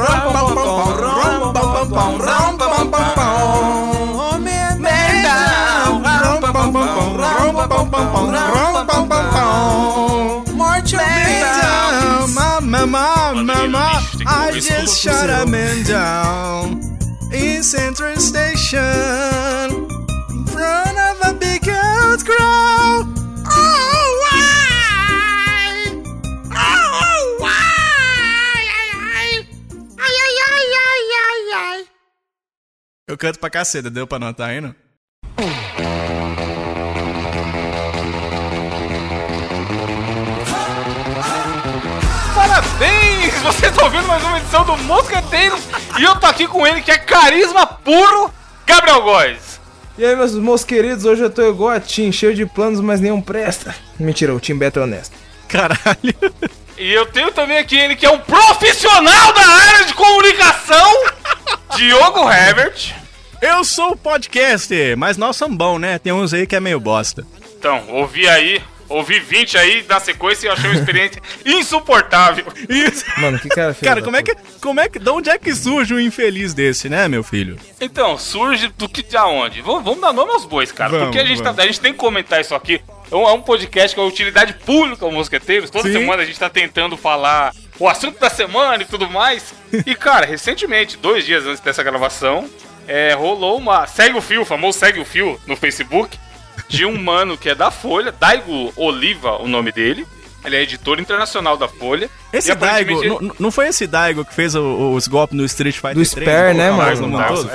Down. I just shot a man down in Central Station in front of a big old crowd. Eu canto pra caceta, deu pra notar aí, não? Parabéns! Vocês estão ouvindo mais uma edição do Mosqueteiros e eu tô aqui com ele que é carisma puro, Gabriel Góes. E aí, meus mosqueridos, hoje eu tô igual a Tim, cheio de planos, mas nenhum presta. Mentira, o Tim Beto é honesto. Caralho. E eu tenho também aqui ele que é um profissional da área de comunicação, Diogo Herbert. Eu sou o podcaster, mas nós somos bons, né? Tem uns aí que é meio bosta. Então, ouvi aí, ouvi 20 aí na sequência e eu achei uma experiência insuportável. Isso. Mano, que cara feio. Cara, da como é que, como é que, de onde é que surge um infeliz desse, né, meu filho? Então, surge do que de aonde? Vamos, vamos dar nome aos bois, cara. Vamos, porque a gente, tá, a gente tem que comentar isso aqui. É um, é um podcast com a utilidade pública aos mosqueteiros. Toda Sim. semana a gente tá tentando falar o assunto da semana e tudo mais. e, cara, recentemente, dois dias antes dessa gravação, é, rolou uma. Segue o fio, o famoso segue o fio no Facebook. De um mano que é da Folha, Daigo Oliva, o nome dele. Ele é editor internacional da Folha. Esse Daigo, aparentemente- não, não foi esse Daigo que fez o- os golpes no Street Fighter Do 3, Spare, né, mano?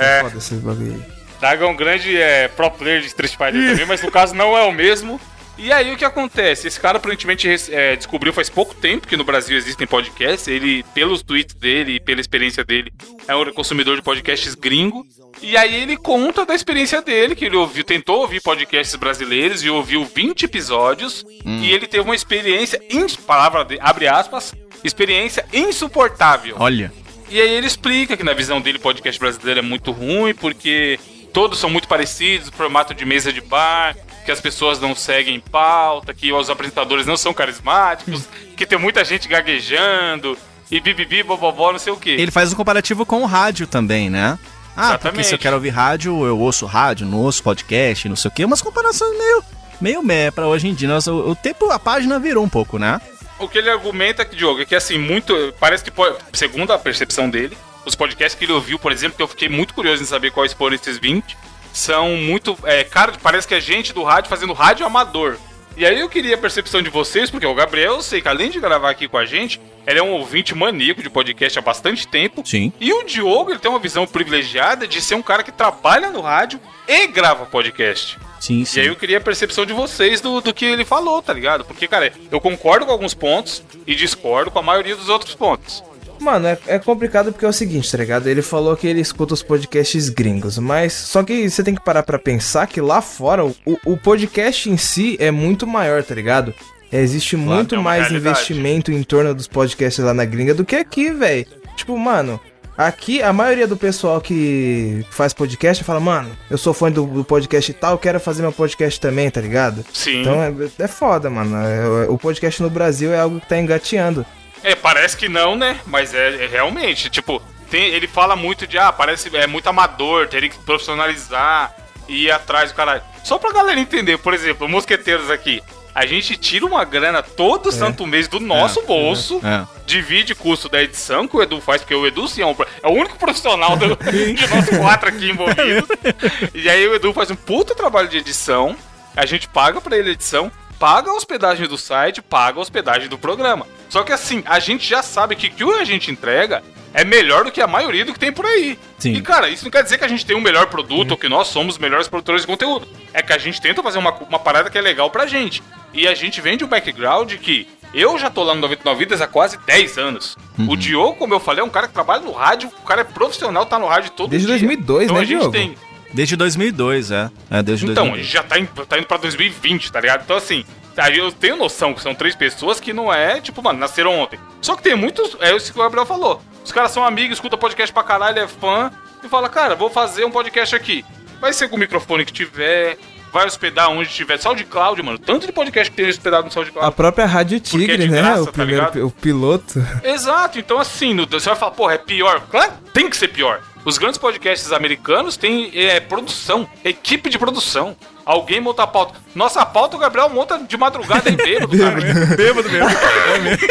é. foda esse bagulho aí. Daga é um grande é, pro player de Street Fighter também, mas no caso não é o mesmo. E aí o que acontece? Esse cara aparentemente é, descobriu faz pouco tempo que no Brasil existem podcasts. Ele, pelos tweets dele e pela experiência dele, é um consumidor de podcasts gringo. E aí ele conta da experiência dele, que ele ouviu, tentou ouvir podcasts brasileiros e ouviu 20 episódios. E ele teve uma experiência, palavra de, abre aspas, experiência insuportável. Olha. E aí ele explica que na visão dele o podcast brasileiro é muito ruim porque todos são muito parecidos, formato de mesa de bar, que as pessoas não seguem pauta, que os apresentadores não são carismáticos, que tem muita gente gaguejando e bibibi, bobobó, não sei o quê. Ele faz um comparativo com o rádio também, né? Ah, porque Exatamente. se eu quero ouvir rádio, eu ouço rádio, não ouço podcast, não sei o quê. Umas comparações meio, meio meh pra hoje em dia. Nossa, o, o tempo, a página virou um pouco, né? O que ele argumenta, que, Diogo, é que assim, muito. Parece que, segundo a percepção dele, os podcasts que ele ouviu, por exemplo, que eu fiquei muito curioso em saber quais foram esses 20, são muito. É, cara, parece que é gente do rádio fazendo rádio amador. E aí eu queria a percepção de vocês, porque o Gabriel, eu sei que além de gravar aqui com a gente, ele é um ouvinte maníaco de podcast há bastante tempo. Sim. E o Diogo, ele tem uma visão privilegiada de ser um cara que trabalha no rádio e grava podcast. Sim, E sim. aí eu queria a percepção de vocês do, do que ele falou, tá ligado? Porque, cara, eu concordo com alguns pontos e discordo com a maioria dos outros pontos. Mano, é, é complicado porque é o seguinte, tá ligado? Ele falou que ele escuta os podcasts gringos, mas só que você tem que parar pra pensar que lá fora o, o podcast em si é muito maior, tá ligado? Existe muito é mais realidade. investimento em torno dos podcasts lá na gringa do que aqui, velho. Tipo, mano, aqui a maioria do pessoal que faz podcast fala, mano, eu sou fã do, do podcast e tal, eu quero fazer meu podcast também, tá ligado? Sim. Então é, é foda, mano. É- o podcast no Brasil é algo que tá engateando. É, parece que não, né? Mas é, é realmente, tipo, tem, ele fala muito de, ah, parece, é muito amador, teria que profissionalizar, ir atrás do caralho. Só pra galera entender, por exemplo, mosqueteiros aqui, a gente tira uma grana todo santo mês do nosso bolso, É. divide custo da edição que o Edu faz, porque o Edu sim é, um é o único profissional do, de nós quatro aqui envolvidos. e aí o Edu faz um puta trabalho de edição, a gente paga pra ele a edição, paga a hospedagem do site, paga a hospedagem do programa. Só que assim, a gente já sabe que o que a gente entrega é melhor do que a maioria do que tem por aí. Sim. E cara, isso não quer dizer que a gente tem um melhor produto ou que nós somos os melhores produtores de conteúdo. É que a gente tenta fazer uma, uma parada que é legal pra gente. E a gente vem de um background que eu já tô lá no 99 Vidas há quase 10 anos. Uhum. O Diogo, como eu falei, é um cara que trabalha no rádio, o cara é profissional, tá no rádio todo Desde dia. 2002, então né, a gente Diogo? tem. Desde 2002, é. É, desde Então, 2002. já tá, indo- tá indo pra 2020, tá ligado? Então, assim, aí eu tenho noção que são três pessoas que não é, tipo, mano, nasceram ontem. Só que tem muitos, é isso que o Gabriel falou. Os caras são amigos, escuta podcast pra caralho, é fã, e fala, cara, vou fazer um podcast aqui. Vai ser com o microfone que tiver, vai hospedar onde tiver SoundCloud, mano. Tanto de podcast que tem hospedado no SoundCloud. A própria Rádio Tigre, é de né? graça, o tá primeiro, ligado? o piloto. Exato, então assim, você vai falar, porra, é pior. Claro, tem que ser pior. Os grandes podcasts americanos têm é, produção, equipe de produção. Alguém monta a pauta. Nossa pauta o Gabriel monta de madrugada em bêbado, cara. Bêbado mesmo. É mesmo.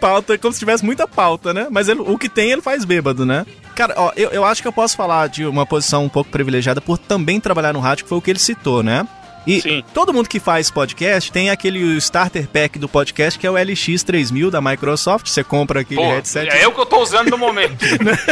pauta, como se tivesse muita pauta, né? Mas ele- o que tem, ele faz bêbado, né? Cara, ó, eu, eu acho que eu posso falar de uma posição um pouco privilegiada por também trabalhar no rádio, que foi o que ele citou, né? E Sim. todo mundo que faz podcast tem aquele starter pack do podcast que é o LX3000 da Microsoft. Você compra aquele Pô, headset, é eu que eu tô usando no momento.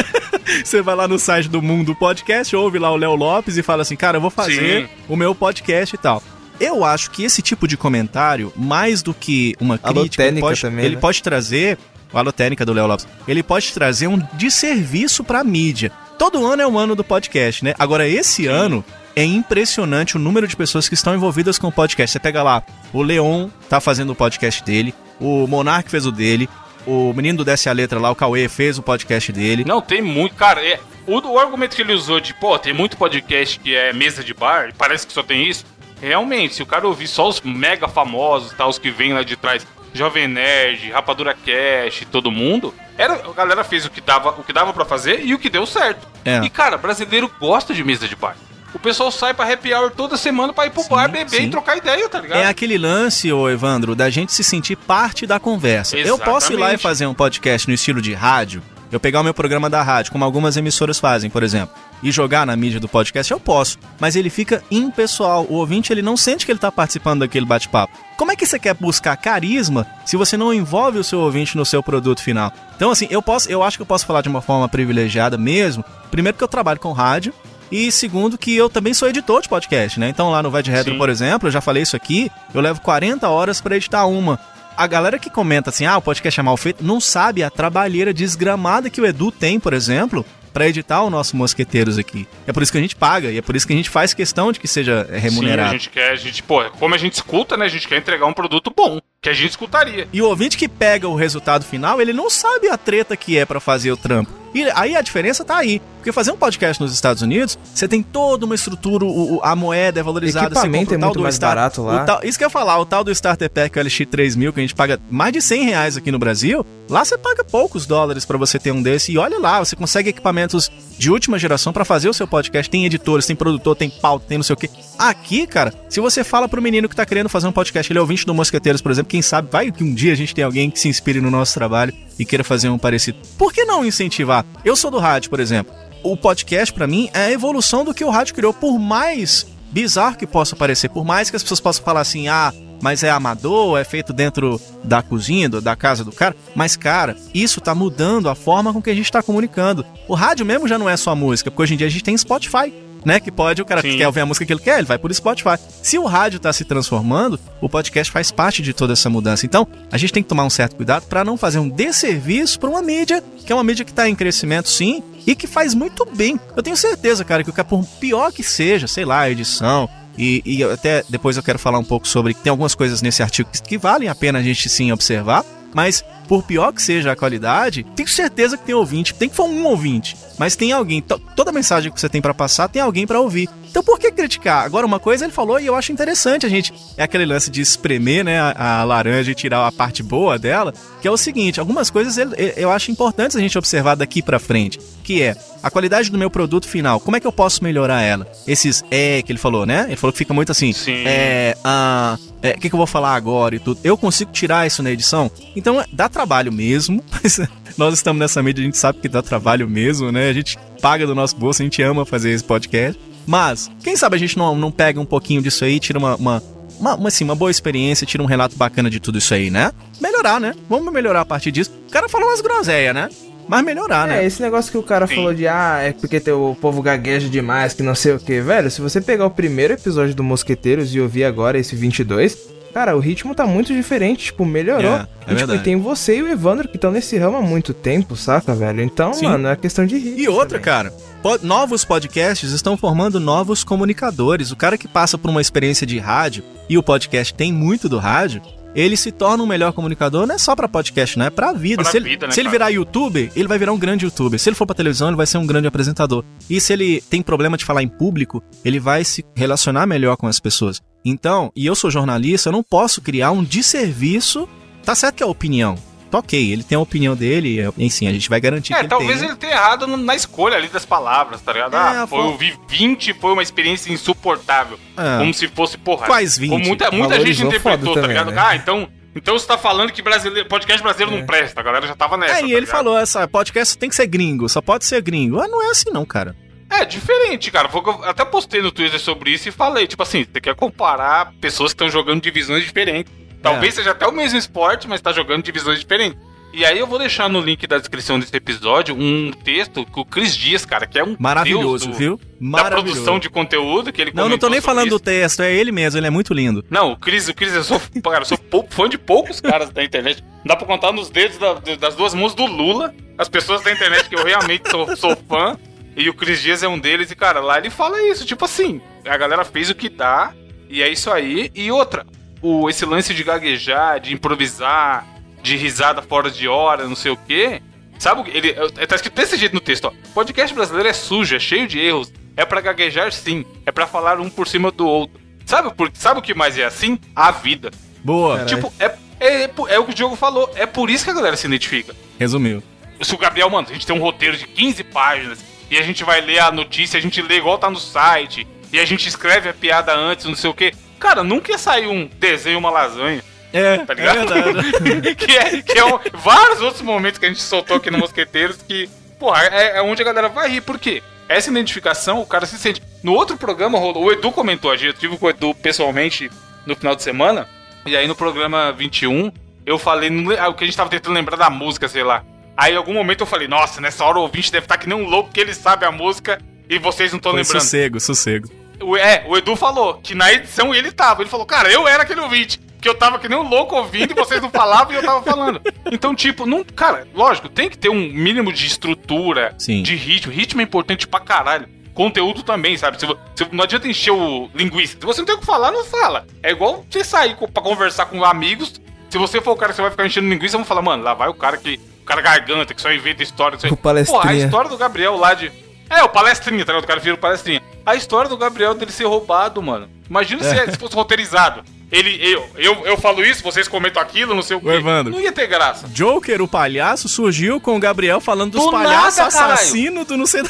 você vai lá no site do Mundo Podcast, ouve lá o Léo Lopes e fala assim, cara, eu vou fazer Sim. o meu podcast e tal. Eu acho que esse tipo de comentário, mais do que uma crítica, ele pode, também, ele né? pode trazer, a alotênica do Léo Lopes, ele pode trazer um desserviço pra mídia. Todo ano é um ano do podcast, né? Agora, esse ano é impressionante o número de pessoas que estão envolvidas com o podcast. Você pega lá, o Leon tá fazendo o podcast dele, o Monark fez o dele, o menino do Desce a Letra lá, o Cauê, fez o podcast dele. Não, tem muito. Cara, é, o, o argumento que ele usou de, pô, tem muito podcast que é mesa de bar, e parece que só tem isso. Realmente, se o cara ouvir só os mega famosos, tá, os que vêm lá de trás, Jovem Nerd, Rapadura Cash, todo mundo, era, a galera fez o que dava, o que dava para fazer e o que deu certo. É. E, cara, brasileiro gosta de mesa de bar. O pessoal sai pra happy hour toda semana pra ir pro bar, beber sim. e trocar ideia, tá ligado? É aquele lance, ô Evandro, da gente se sentir parte da conversa. Eu posso ir lá e Exatamente. fazer um podcast no estilo de rádio, eu pegar o meu programa da rádio, como algumas emissoras fazem, por exemplo, e jogar na mídia do podcast, eu posso. Mas ele fica impessoal. O ouvinte, ele não sente que ele tá participando daquele bate-papo. Como é que você quer buscar carisma se você não envolve o seu ouvinte no seu produto final? Então, assim, eu posso, eu acho que eu posso falar de uma forma privilegiada mesmo. Primeiro que eu trabalho com rádio, e segundo, que eu também sou editor de podcast, né? Então lá no Vai de Retro, Sim. por exemplo, eu já falei isso aqui, eu levo 40 horas pra editar uma. A galera que comenta assim, ah, o podcast é mal feito, não sabe a trabalheira desgramada que o Edu tem, por exemplo, pra editar o nosso Mosqueteiros aqui. É por isso que a gente paga, e é por isso que a gente faz questão de que seja é, Sim, remunerado. a gente quer, a gente, pô, como a gente escuta, né? A gente quer entregar um produto bom, que a gente escutaria. E o ouvinte que pega o resultado final, ele não sabe a treta que é pra fazer o trampo. E aí a diferença tá aí. Porque fazer um podcast nos Estados Unidos, você tem toda uma estrutura, o- o- a moeda é valorizada. você Equipamento compra o é tal muito do mais barato lá. tal- isso que eu ia falar, o tal do Starter Pack o LX3000, que a gente paga mais de 100 reais aqui no Brasil, lá você paga poucos dólares pra você ter um desse. E olha lá, você consegue equipamentos de última geração pra fazer o seu podcast. Tem editores, tem produtor, tem pauta, tem não sei o quê. Aqui, cara, se você fala pro menino que tá querendo fazer um podcast, ele é ouvinte do Mosqueteiros, por exemplo, quem sabe, vai que um dia a gente tem alguém que se inspire no nosso trabalho e queira fazer um parecido. Por que não incentivar? Eu sou do rádio, por exemplo. O podcast, pra mim, é a evolução do que o rádio criou, por mais bizarro que possa parecer, por mais que as pessoas possam falar assim, ah, mas é amador, é feito dentro da cozinha, da casa do cara. Mas, cara, isso tá mudando a forma com que a gente tá comunicando. O rádio mesmo já não é só música, porque hoje em dia a gente tem Spotify. Né, que pode, o cara que Sim. quer ouvir a música que ele quer, ele vai por Spotify. Se o rádio tá se transformando, o podcast faz parte de toda essa mudança. Então, a gente tem que tomar um certo cuidado para não fazer um desserviço para uma mídia, que é uma mídia que tá em crescimento sim, e que faz muito bem. Eu tenho certeza, cara, que por pior que seja, sei lá, a edição, e, e até depois eu quero falar um pouco sobre. Tem algumas coisas nesse artigo que, que valem a pena a gente sim observar. Mas, por pior que seja a qualidade, tenho certeza que tem ouvinte. Tem que for um ouvinte. Mas tem alguém. to- Toda mensagem que você tem pra passar, tem alguém pra ouvir. Então por que criticar? Agora, uma coisa ele falou e eu acho interessante a gente. É aquele lance de espremer, né, a, a laranja e tirar a parte boa dela. Que é o seguinte: algumas coisas ele- eu acho importantes a gente observar daqui pra frente. Que é a qualidade do meu produto final. Como é que eu posso melhorar ela? Esses é que ele falou, né? Ele falou que fica muito assim. Sim. É. ah, é, O que, que eu vou falar agora e tudo? Eu consigo tirar isso na edição? Então dá trabalho mesmo. mas Nós estamos nessa mídia, a gente sabe que dá trabalho mesmo, né? A gente paga do nosso bolso, a gente ama fazer esse podcast. Mas, quem sabe a gente não, não pega um pouquinho disso aí, tira uma, uma, uma, uma, assim, uma boa experiência, tira um relato bacana de tudo isso aí, né? Melhorar, né? Vamos melhorar a partir disso. O cara falou umas groselhas, né? Mas melhorar, né? É, esse negócio que o cara Sim. falou de, ah, é porque tem o povo gagueja demais, que não sei o que. Velho, se você pegar o primeiro episódio do Mosqueteiros e ouvir agora esse 22, cara, o ritmo tá muito diferente, tipo, melhorou. É, é e, tipo, e tem você e o Evandro que estão nesse ramo há muito tempo, saca, velho? Então, Sim. mano, é questão de ritmo. E outra, também. cara, po- novos podcasts estão formando novos comunicadores. O cara que passa por uma experiência de rádio, e o podcast tem muito do rádio, ele se torna um melhor comunicador, não é só pra podcast, não é pra vida. Pra se ele, vida, né, se ele virar youtuber, ele vai virar um grande youtuber. Se ele for pra televisão, ele vai ser um grande apresentador. E se ele tem problema de falar em público, ele vai se relacionar melhor com as pessoas. Então, e eu sou jornalista, eu não posso criar um desserviço. Tá certo que é opinião. Tá ok, ele tem a opinião dele, e sim, a gente vai garantir que É, ele talvez tenha. ele tenha errado na escolha ali das palavras, tá ligado? É, ah, foi, fo- eu vi 20, foi uma experiência insuportável. Ah. Como se fosse, porra. Quais 20? Como muita, muita gente interpretou, tá também, ligado? né? Ah, então, então você tá falando que brasileiro, podcast brasileiro não presta. A galera já tava nessa. É, tá e ele ligado? falou, essa podcast tem que ser gringo, só pode ser gringo. Ah, não é assim não, cara. É diferente, cara. Até postei no Twitter sobre isso e falei, tipo assim, você quer comparar pessoas que estão jogando divisões diferentes. Talvez seja até o mesmo esporte, mas tá jogando divisões diferentes. E aí eu vou deixar no link da descrição desse episódio um texto que o Cris Dias, cara, que é um Maravilhoso, do- viu? da Maravilhoso. produção de conteúdo que ele Não, não tô nem falando do isso. texto, é ele mesmo, ele é muito lindo. Não, o Cris, o Cris, eu sou, cara, eu sou fã de poucos caras da internet. Dá pra contar nos dedos da- das duas mãos do Lula, as pessoas da internet que eu realmente sou, sou fã. E o Cris Dias é um deles, e, cara, lá ele fala isso, tipo assim, a galera fez o que dá, e é isso aí. E outra, o, esse lance de gaguejar, de improvisar, de risada fora de hora, não sei o quê. Sabe, o que- ele, é, tá escrito desse jeito no texto, ó. Podcast brasileiro é sujo, é cheio de erros. É pra gaguejar sim, é pra falar um por cima do outro. Sabe, por, sabe o que mais é assim? A vida. Boa, Caralho. Tipo, é, é, é o que o Diogo falou. É por isso que a galera se identifica. resumiu. Se o Gabriel, mano, a gente tem um roteiro de 15 páginas e a gente vai ler a notícia, a gente lê igual tá no site e a gente escreve a piada antes, não sei o quê. Cara, nunca ia sair um desenho, uma lasanha. É, Tá é ligado? verdade. que é, que é um- vários outros momentos que a gente soltou aqui no Mosqueteiros que, porra, é, é onde a galera vai rir. Por quê? Essa identificação, o cara se sente. No outro programa, rolou- o Edu comentou, a gente- eu tive com o Edu pessoalmente no final de semana, e aí no programa 21, eu falei, ah, o que a gente tava tentando lembrar da música, sei lá. Aí em algum momento eu falei, nossa, nessa hora o ouvinte deve estar que nem um louco que ele sabe a música e vocês não estão lembrando. sossego, sossego. O- É, o Edu falou que na edição ele tava. Ele falou, cara, eu era aquele ouvinte. Que eu tava que nem um louco ouvindo e vocês não falavam e eu tava falando. Então, tipo, não. Cara, lógico, tem que ter um mínimo de estrutura, Sim. de ritmo. Ritmo é importante pra caralho. Conteúdo também, sabe? Se, se- não adianta encher o linguiça. Se você não tem o que falar, não fala. É igual você sair pra conversar com amigos. Se você for o cara que você vai ficar enchendo linguiça, vão falar, mano, lá vai o cara que. O cara garganta, que só inventa história. O palestrinha. Pô, a história do Gabriel lá de. É, o palestrinha, tá ligado? O cara vira o palestrinha. A história do Gabriel dele ser roubado, mano. Imagina se, se fosse roteirizado. Ele, eu, eu, eu falo isso, vocês comentam aquilo, não sei o quê. Ô, Evandro. Não ia ter graça. Joker, o palhaço, surgiu com o Gabriel falando dos Do palhaços nada, assassinos do não sei.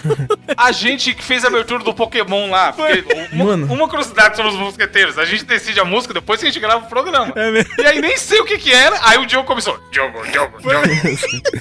A gente que fez a abertura do Pokémon lá. Porque uma, Mano. uma curiosidade sobre os mosqueteiros. A gente decide a música depois que a gente grava o programa. É mesmo. E aí nem sei o que que era. Aí o Diogo começou. Diogo, Diogo, Diogo.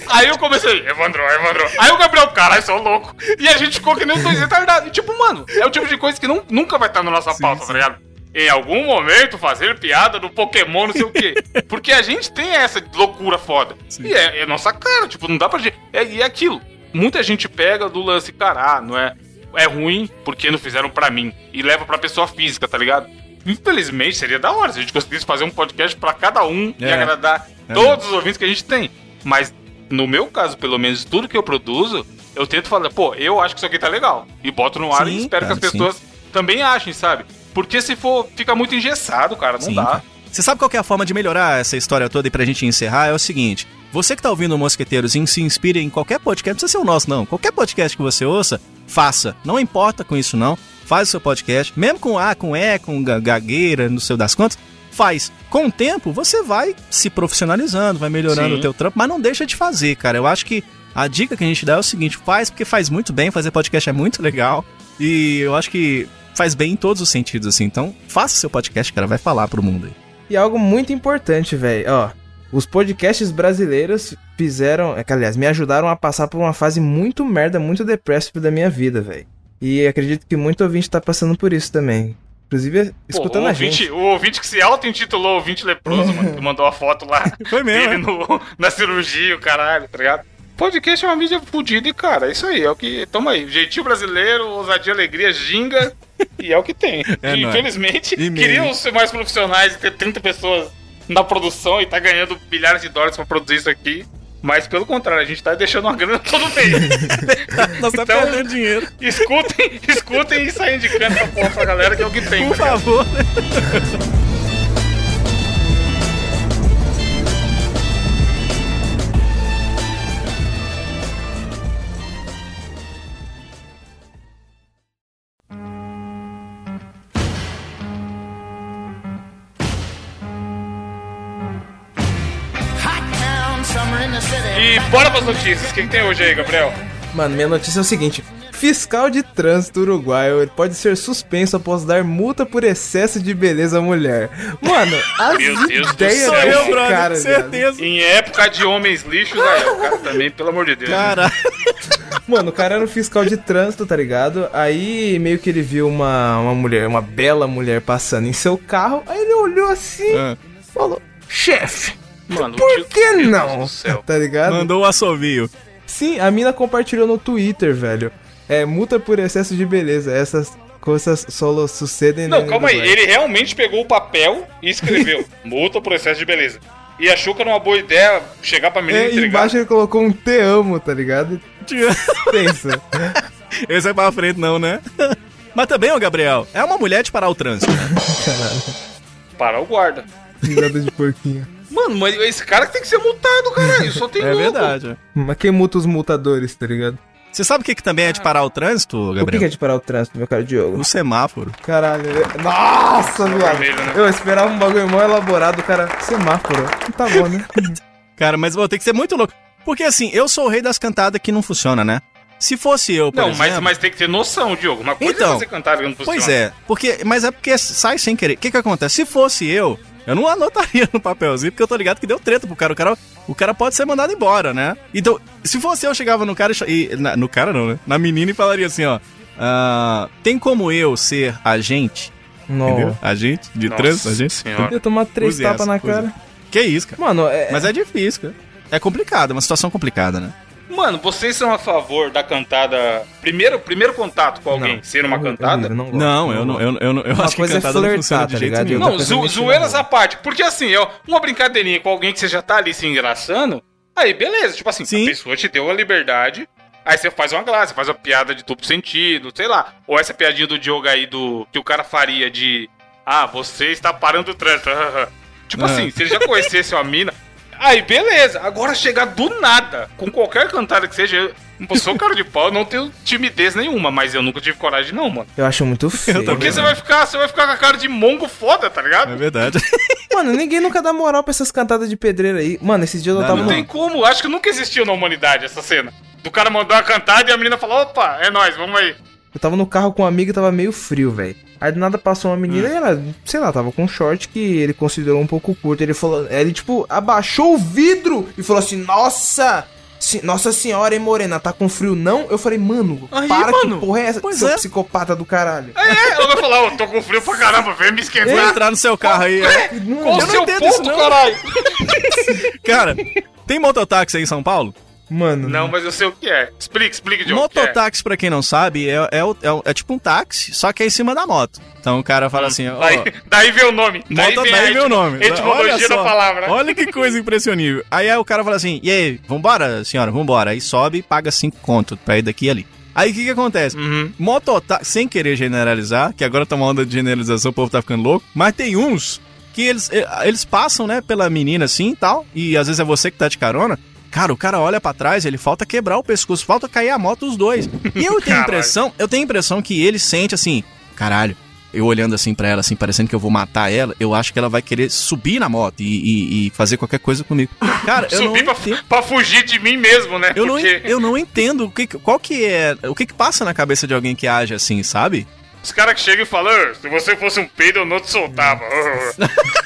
aí eu comecei. Evandro, Evandro. Aí o Gabriel, caralho, sou louco. E a gente ficou que nem os dois retardados. E tipo, mano, é o tipo de coisa que não, nunca vai estar na nossa pauta, tá ligado? Em algum momento fazer piada do Pokémon, não sei o quê. Porque a gente tem essa loucura foda. E é, é nossa cara, tipo, não dá pra gente. É, e é aquilo. Muita gente pega do lance, cara, ah, não é. É ruim porque não fizeram pra mim. E leva pra pessoa física, tá ligado? Infelizmente, seria da hora se a gente conseguisse fazer um podcast pra cada um e É. agradar É todos os ouvintes que a gente tem. Mas, no meu caso, pelo menos, tudo que eu produzo, eu tento falar, pô, eu acho que isso aqui tá legal. E boto no ar Sim, e espero cara, que as pessoas também achem, sabe? Porque se for, fica muito engessado, cara, não Sim, dá. cara. Você sabe qual é a forma de melhorar essa história toda e pra gente encerrar? É o seguinte: você que tá ouvindo o Mosqueteiros e se inspire em qualquer podcast, não precisa ser o nosso, não. Qualquer podcast que você ouça, faça. Não importa com isso, não. Faz o seu podcast, mesmo com A, com E, com ga- gagueira, no seu das contas, faz. Com o tempo, você vai se profissionalizando, vai melhorando Sim. o teu trampo, mas não deixa de fazer, cara. Eu acho que a dica que a gente dá é o seguinte: faz porque faz muito bem, fazer podcast é muito legal. E eu acho que faz bem em todos os sentidos, assim. Então, faça seu podcast, cara, vai falar pro mundo aí. E algo muito importante, velho, ó. Os podcasts brasileiros fizeram, é que, aliás, me ajudaram a passar por uma fase muito merda, muito depressiva da minha vida, velho. E acredito que muito ouvinte tá passando por isso também. Inclusive, Pô, escutando o, a ouvinte, gente. o ouvinte que se auto-intitulou ouvinte leproso, mano, que mandou a foto lá Foi dele mesmo. no- na cirurgia, o caralho, tá ligado? Podcast é uma mídia fodida e, cara, é isso aí, é o que. Toma aí. Jeitinho brasileiro, ousadia, alegria, ginga. e é o que tem. É E, nóis. Infelizmente, E queriam ser mais profissionais e ter 30 pessoas na produção e tá ganhando milhares de dólares pra produzir isso aqui. Mas pelo contrário, a gente tá deixando uma grana todo mês. Nós tá Então- perdendo dinheiro. escutem, escutem e saem indicando essa porra pra galera que é o que tem. Por tá ligado? favor. E bora pras notícias. O que, que tem hoje aí, Gabriel? Mano, minha notícia é o seguinte: fiscal de trânsito uruguaio pode ser suspenso após dar multa por excesso de beleza à mulher. Mano, as Meu Deus do ideias céu, desse eu, brother, cara, certeza. Em época de homens lixos, aí, o cara também, pelo amor de Deus. Cara, Mano, o cara era um fiscal de trânsito, tá ligado? Aí meio que ele viu uma, uma mulher, uma bela mulher passando em seu carro. Aí ele olhou assim Ah. e falou: Chefe, Mano, por tio- que não? Tá ligado? mandou o assovio. Sim, a mina compartilhou no Twitter, velho. É, multa por excesso de beleza. Essas coisas só sucedem Não, calma aí. Ele realmente pegou o papel e escreveu multa por excesso de beleza. E achou que era uma boa ideia chegar pra menina É, e entregar. embaixo ele colocou um te amo, tá ligado? Pensa. Esse é pra frente, não, né? Mas também, ô Gabriel, é uma mulher de parar o trânsito. Para o guarda. Risada de porquinho. Mano, mas esse cara que tem que ser multado, caralho. Só tem É louco. verdade. Mas quem multa os multadores, tá ligado? Você sabe o que, que também é de parar o trânsito, O que, Gabriel? que é de parar o trânsito, meu cara Diogo? O semáforo. Caralho. é- Nossa, viado. vermelho, né? Eu esperava um bagulho mó elaborado, cara. Semáforo. Tá bom, né? Cara, mas vou ter que ser muito louco. Porque assim, eu sou o rei das cantadas que não funciona, né? Se fosse eu, por Não, exemplo... mas, mas tem que ter noção, Diogo. Uma coisa Então, é você cantar que não funciona. Pois é, porque, mas é porque sai sem querer. O que que acontece? Se fosse eu, eu não anotaria no papelzinho, porque eu tô ligado que deu treta pro cara. O cara, o cara pode ser mandado embora, né? Então, se fosse eu, chegava no cara e, na- no cara não, né? Na menina e falaria assim, ó. ah, tem como eu ser agente? Entendeu? Não. Agente de Nossa trânsito, agente? senhora. Eu tomar três tapas na cara. Que isso, cara. Mano, é. Mas é difícil, cara. É complicado, é uma situação complicada, né? Mano, vocês são a favor da cantada. Primeiro, primeiro contato com alguém Não. ser uma cantada? Não, eu não, eu, eu, não- eu Uma acho que é cantada não flertar, funciona de tá jeito ligado? nenhum. Não, zo é mexer zoeiras à parte. Porque assim, ó, uma brincadeirinha com alguém que você já tá ali se engraçando, aí beleza. Tipo assim, Sim. a pessoa te deu a liberdade, aí você faz uma graça, você faz uma piada de duplo sentido, sei lá. Ou essa piadinha do Diogo aí do que o cara faria de Ah, você está parando o trânsito. tipo Ah. assim, se ele já conhecesse uma mina. Aí, beleza. Agora chegar do nada, com qualquer cantada que seja, eu não sou cara de pau, eu não tenho timidez nenhuma, mas eu nunca tive coragem, não, mano. Eu acho muito feio. também. Porque você vai ficar, você vai ficar com a cara de mongo foda, tá ligado? É verdade. Mano, ninguém nunca dá moral pra essas cantadas de pedreiro aí. Mano, esses dias eu tava Não no. tem como, acho que nunca existiu na humanidade essa cena. Do cara mandar uma cantada e a menina falou, opa, é nóis, vamos aí. Eu tava no carro com um amigo e tava meio frio, velho. Aí do nada passou uma menina e ela, sei lá, tava com um short que ele considerou um pouco curto. Ele falou, ele tipo, abaixou o vidro e falou assim: Nossa! se- nossa senhora, hein, Morena, tá com frio não? Eu falei, mano, Aí, para mano. que porra é essa? Pois seu é. psicopata do caralho. É, ela vai falar, ô, tô com frio pra caramba, vem me Vai esquentar. entrar no seu carro aí. é. Qual o não seu ponto, isso, caralho? Cara, tem mototáxi aí em São Paulo? Mano, Não, mas eu sei o que é. Explique, explique, que é. Mototáxi, pra quem não sabe, é, é, é é tipo um táxi, só que é em cima da moto. Então o cara fala assim, ó. Daí, daí vem o nome. Daí Moto vem daí vem o nome. Etimologia Olha da palavra. Olha que coisa impressionível. Aí, aí o cara fala assim: e aí, vambora, senhora, vambora. Aí sobe e paga cinco conto pra ir daqui e ali. Aí o que que acontece? Uhum. Mototáxi, sem querer generalizar, que agora tá uma onda de generalização, o povo tá ficando louco, mas tem uns que eles, eh, eles passam, né, pela menina assim e tal, e às vezes é você que tá de carona. Cara, o cara olha pra trás, ele falta quebrar o pescoço, falta cair a moto os dois. E eu tenho Caralho. impressão, eu tenho impressão que ele sente assim, caralho, eu olhando assim pra ela, assim, parecendo que eu vou matar ela, eu acho que ela vai querer subir na moto e, e- e fazer qualquer coisa comigo. Cara, eu não Subir pra, entendo. pra fugir de mim mesmo, né? Eu não, Porque eu não entendo o que, qual que é, o que que passa na cabeça de alguém que age assim, sabe? os caras que chegam e falam, "Ah, se você fosse um peido, eu não te soltava.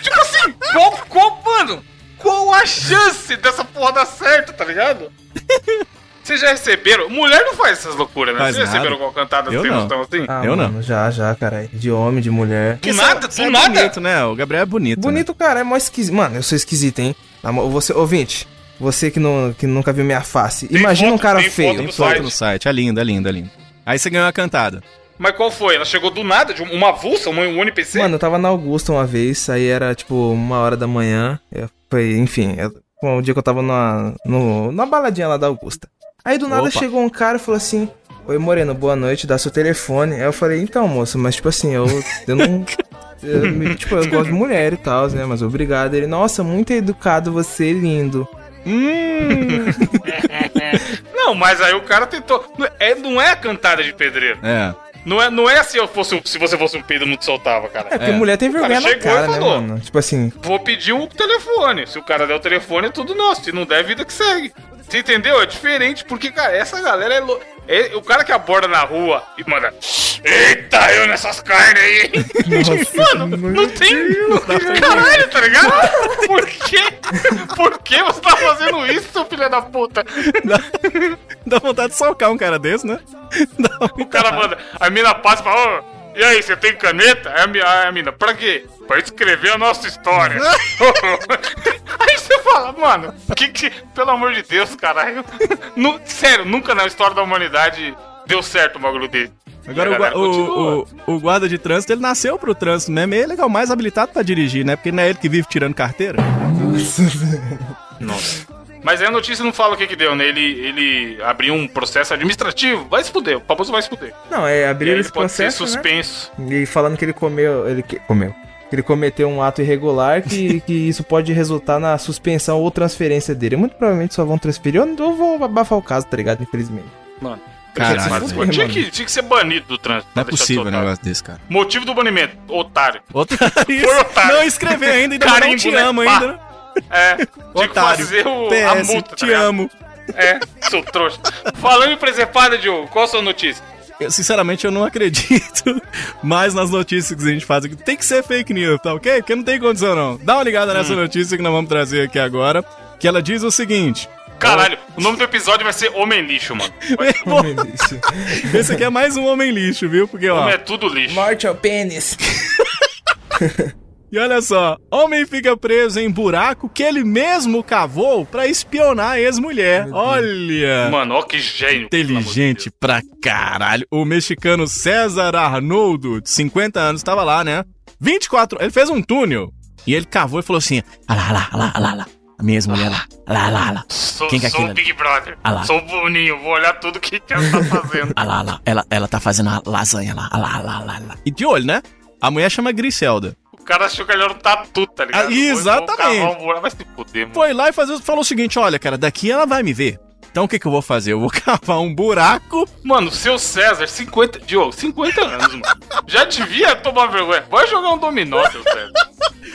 tipo assim, qual, qual, mano? Qual a chance dessa porra dar certo, tá ligado? Vocês já receberam? Mulher não faz essas loucuras, né? Faz Vocês nada. receberam alguma cantada Eu assim, não. assim? Ah, Eu não. mano, já, já, caralho. De homem, de mulher. Do nada, Você do é nada. bonito, né? O Gabriel é bonito. Bonito, cara, é mó esquisito. Mano, eu sou esquisito, hein? Você, ouvinte, você que, não, que nunca viu minha face. Tem Imagina foto- um cara tem feio. foto Tem no foto site. no site. É lindo, é lindo, é lindo. Aí você ganhou uma cantada. Mas qual foi? Ela chegou do nada, de uma avulsa, um, um NPC? Mano, eu tava na Augusta uma vez, aí era tipo uma hora da manhã. eu- foi, enfim, eu- um dia que eu tava na, no, na baladinha lá da Augusta. Aí do nada Opa. chegou um cara e falou assim: Oi Moreno, boa noite, dá seu telefone. Aí eu falei, então, moço, mas tipo assim, eu, eu não. eu tipo, eu gosto de mulher e tal, né? Mas obrigado. Ele, nossa, muito educado você, lindo. Não, mas aí o cara tentou. É, não é a cantada de pedreiro. É. Não é, não é se, eu fosse, um- se você fosse um peido, não te soltava, cara. É porque É. mulher tem vergonha na chegou e cara, né, falou. mano? Tipo assim, Vou pedir o telefone. Se o cara der o telefone, é tudo nosso. Se não der, vida que segue. Você entendeu? É diferente, porque, cara, essa galera é, lou- é O cara que aborda na rua e manda. Eita, eu nessas carnes aí. hein?" Mano, não tem. Caralho, tá ligado? Por quê? Por que você tá fazendo isso, seu filho da puta? Dá, dá vontade de socar um cara desse, né? Dá O cara manda. A mina passa e fala: Ô, e aí, você tem caneta? Aí a, mi- aí a mina, pra quê? Pra escrever a nossa história. aí você fala, mano, que que. Pelo amor de Deus, caralho. Nu- sério, nunca na história da humanidade deu certo um bagulho dele. Agora o, galera o, o, o guarda de trânsito, ele nasceu pro trânsito mesmo. E ele é o mais habilitado pra dirigir, né? Porque não é ele que vive tirando carteira. Nossa. Mas aí a notícia não fala o que que deu, né? Ele, ele abriu um processo administrativo. Vai se fuder, o famoso vai se fuder. não, é abrir esse ele pode ser processo, né? suspenso. E falando que ele comeu, ele que- comeu. Que ele cometeu um ato irregular que, que isso pode resultar na suspensão ou transferência dele. Muito provavelmente só vão transferir. Eu não vou abafar o caso, tá ligado? Infelizmente. Mano. Caralho, Mas, tinha, que, tinha que ser banido do trânsito. Não é possível um negócio desse, cara. Motivo do banimento, otário. Otário. Foi otário. Não escrever ainda, ainda Carimbo, te né? amo ainda. É, tinha que Otário. fazer o, a PS, multa. tá te ligado? amo. É, seu trouxa. Falando em presepada, Diogo, qual a sua notícia? Eu, sinceramente, eu não acredito mais nas notícias que a gente faz aqui. Tem que ser fake news, tá ok? Porque não tem condição, não. Dá uma ligada nessa Hum. notícia que nós vamos trazer aqui agora. Que ela diz o seguinte. Caralho, o nome do episódio vai ser Homem Lixo, mano. Esse aqui é mais um homem lixo, viu? Porque, ó. Homem é tudo lixo. Morte ao pênis. E olha só, homem fica preso em buraco que ele mesmo cavou pra espionar a ex-mulher. Olha. Mano, ó que gênio. Inteligente pra caralho. O mexicano César Arnoldo, de 50 anos, tava lá, né? 24. Ele fez um túnel. E ele cavou e falou assim: Olha lá, olha lá, olha lá, olha lá. A minha ex-mulher lá. Olha lá, olha lá, olha lá. Sou, Quem que é sou aquilo? Big Brother. Ah lá. Sou o Boninho, vou olhar tudo que ela tá fazendo. Olha lá, olha lá. Ela, ela tá fazendo a lasanha lá. Olha lá, olha lá, olha lá. E de olho, né? A mulher chama Griselda. O cara achou que ele era um tatu, tá ligado? Ah, exatamente. Foi, um buraco, Vai se fuder, mano. Foi lá e faz- falou o seguinte: olha, cara, daqui ela vai me ver. Então o que, que eu vou fazer? Eu vou cavar um buraco. Mano, seu César, 50. Diogo, 50 anos, mano. Já devia tomar vergonha. Vai jogar um dominó, seu César.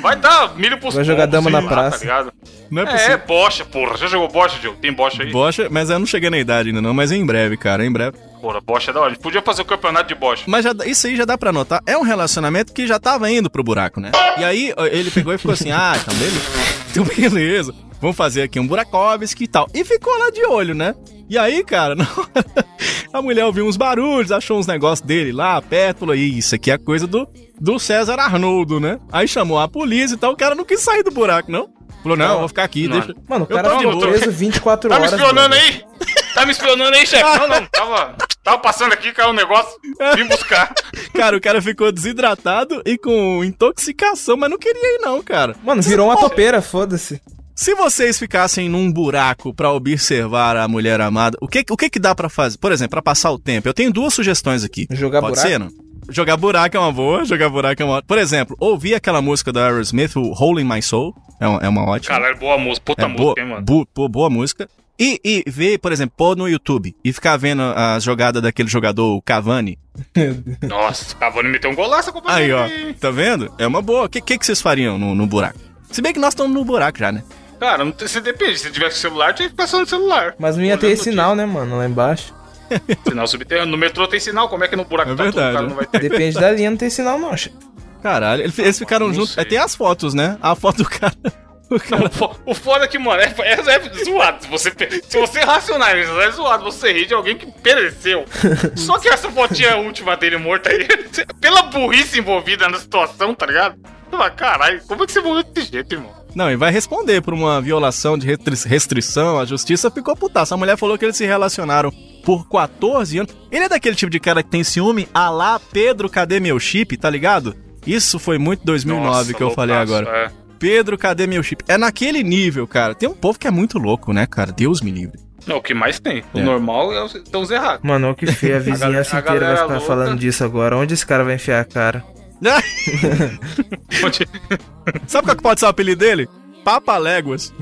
Vai dar milho pros Vai jogar dama na lá, praça. Tá ligado? Não é É, possível. bocha, porra. Já jogou bocha, Diogo? Tem bocha aí? Bocha, mas eu não cheguei na idade ainda não, mas em breve, cara, em breve. Porra, bocha é da hora. A gente podia fazer o campeonato de bocha. Mas já, isso aí já dá pra notar. É um relacionamento que já tava indo pro buraco, né? E aí ele pegou e ficou assim: ah, então beleza. Então beleza. Vamos fazer aqui um Burakovski e tal. E ficou lá de olho, né? E aí, cara, hora- a mulher ouviu uns barulhos, achou uns negócios dele lá, perto, falou: "Ih, isso aqui é coisa do, do César Arnoldo, né? Aí chamou a polícia e tal. O cara não quis sair do buraco, não. Falou: não, eu vou ficar aqui, Não. deixa. Mano, o Eu cara tô de ficou boa. preso 24 Tá me horas. espionando brother. aí? Tá me espionando aí, chefe? Não, não. Tava, tava passando aqui, caiu um negócio. Vim buscar. Cara, o cara ficou desidratado e com intoxicação, mas não queria ir, não, cara. Mano, virou uma topeira, foda-se. Se vocês ficassem num buraco pra observar a mulher amada, o que o que, que dá pra fazer? Por exemplo, pra passar o tempo, eu tenho duas sugestões aqui. Jogar Pode buraco? ser, não? Jogar buraco é uma boa, jogar buraco é uma Por exemplo, ouvir aquela música da Aerosmith, o Hole in My Soul, é uma, é uma ótima. Caralho, boa música. Puta é boa, música, hein, mano. bu- pô, boa música. E, e ver, por exemplo, pôr no YouTube e ficar vendo as jogadas daquele jogador, o Cavani. Nossa, o Cavani meteu um golaço com Aí, ó, tá vendo? É uma boa. O que, que, que vocês fariam no, no buraco? Se bem que nós estamos no buraco já, né? Cara, não, tem- você depende. Se tivesse celular, tinha que ficar só no celular. Mas não ia ter sinal, né, mano, lá embaixo. Sinal subterrâneo. No metrô tem sinal, como é que no buraco É tá verdade, o cara né? não vai ter? Depende da linha, não tem sinal, não. chefe. Caralho, eles, eles ficaram não juntos. sei. É, tem as fotos, né? A foto do cara. O cara Não, o fo- o foda é que, mano, é, é, é zoado. Se você, se você racionalizar, é zoado você rir de alguém que pereceu. Só que essa fotinha última dele morta aí, pela burrice envolvida na situação, tá ligado? Caralho, como é que você morreu desse jeito, irmão? Não, e vai responder por uma violação de restri- restrição. A justiça ficou putaça. A mulher falou que eles se relacionaram por 14 anos. Ele é daquele tipo de cara que tem ciúme, a lá Pedro, cadê meu chip, tá ligado? Isso foi muito 2009 Nossa, que eu falei loucaço, agora. é. Pedro, cadê meu chip? É naquele nível, cara. Tem um povo que é muito louco, né, cara? Deus me livre. Não, o que mais tem. O É. normal é os, são os errados. Mano, olha o que feio. A vizinhança a inteira vai galera ficar louca. falando disso agora. Onde esse cara vai enfiar a cara? Sabe qual que pode ser o apelido dele? Papa Léguas.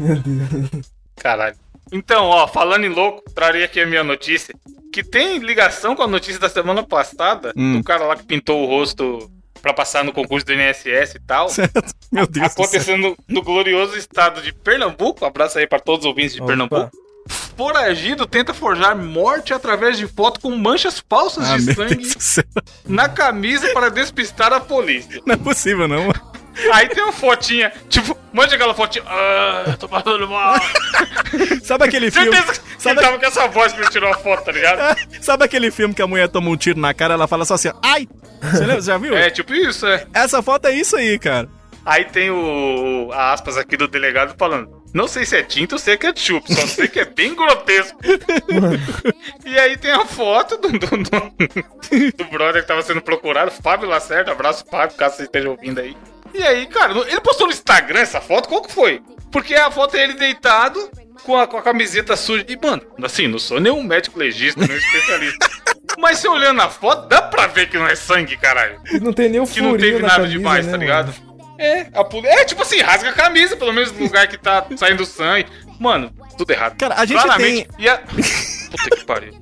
Caralho. Então, ó, falando em louco, trarei aqui a minha notícia. Que tem ligação com a notícia da semana passada, Hum. do cara lá que pintou o rosto pra passar no concurso do INSS e tal. Certo? Meu Deus do céu. Acontecendo no glorioso estado de Pernambuco. Abraço aí pra todos os ouvintes de Opa. Pernambuco. Foragido tenta forjar morte através de foto com manchas falsas Ah, de sangue na camisa para despistar a polícia. Não é possível, não. Aí tem uma fotinha, tipo, mande aquela fotinha. Ah, tô passando mal. Sabe aquele filme. Certeza que Sabe, ele tava com essa voz que ele tirou a foto, tá ligado? sabe aquele filme que a mulher toma um tiro na cara ela fala só assim, ai! Você lembra? Já viu? É, tipo isso, é. Essa foto é isso aí, cara. Aí tem o aspas aqui do delegado falando. Não sei se é tinta ou se é ketchup, só sei que é bem grotesco. e aí tem a foto do, do, do, do brother que tava sendo procurado, Fábio Lacerda. Abraço, Fábio, caso você esteja ouvindo aí. E aí, cara, ele postou no Instagram essa foto? Qual que foi? Porque a foto é ele deitado com a, com a camiseta suja. E, mano, assim, não sou nenhum médico legista, nenhum especialista. Mas você olhando a foto, dá pra ver que não é sangue, caralho. Não tem nem o Que não teve na nada camisa, demais, né, tá mano? É, a poli... é tipo assim, rasga a camisa, pelo menos no lugar que tá saindo sangue. Mano, tudo errado. Cara, a gente Claramente. E a... Puta que pariu.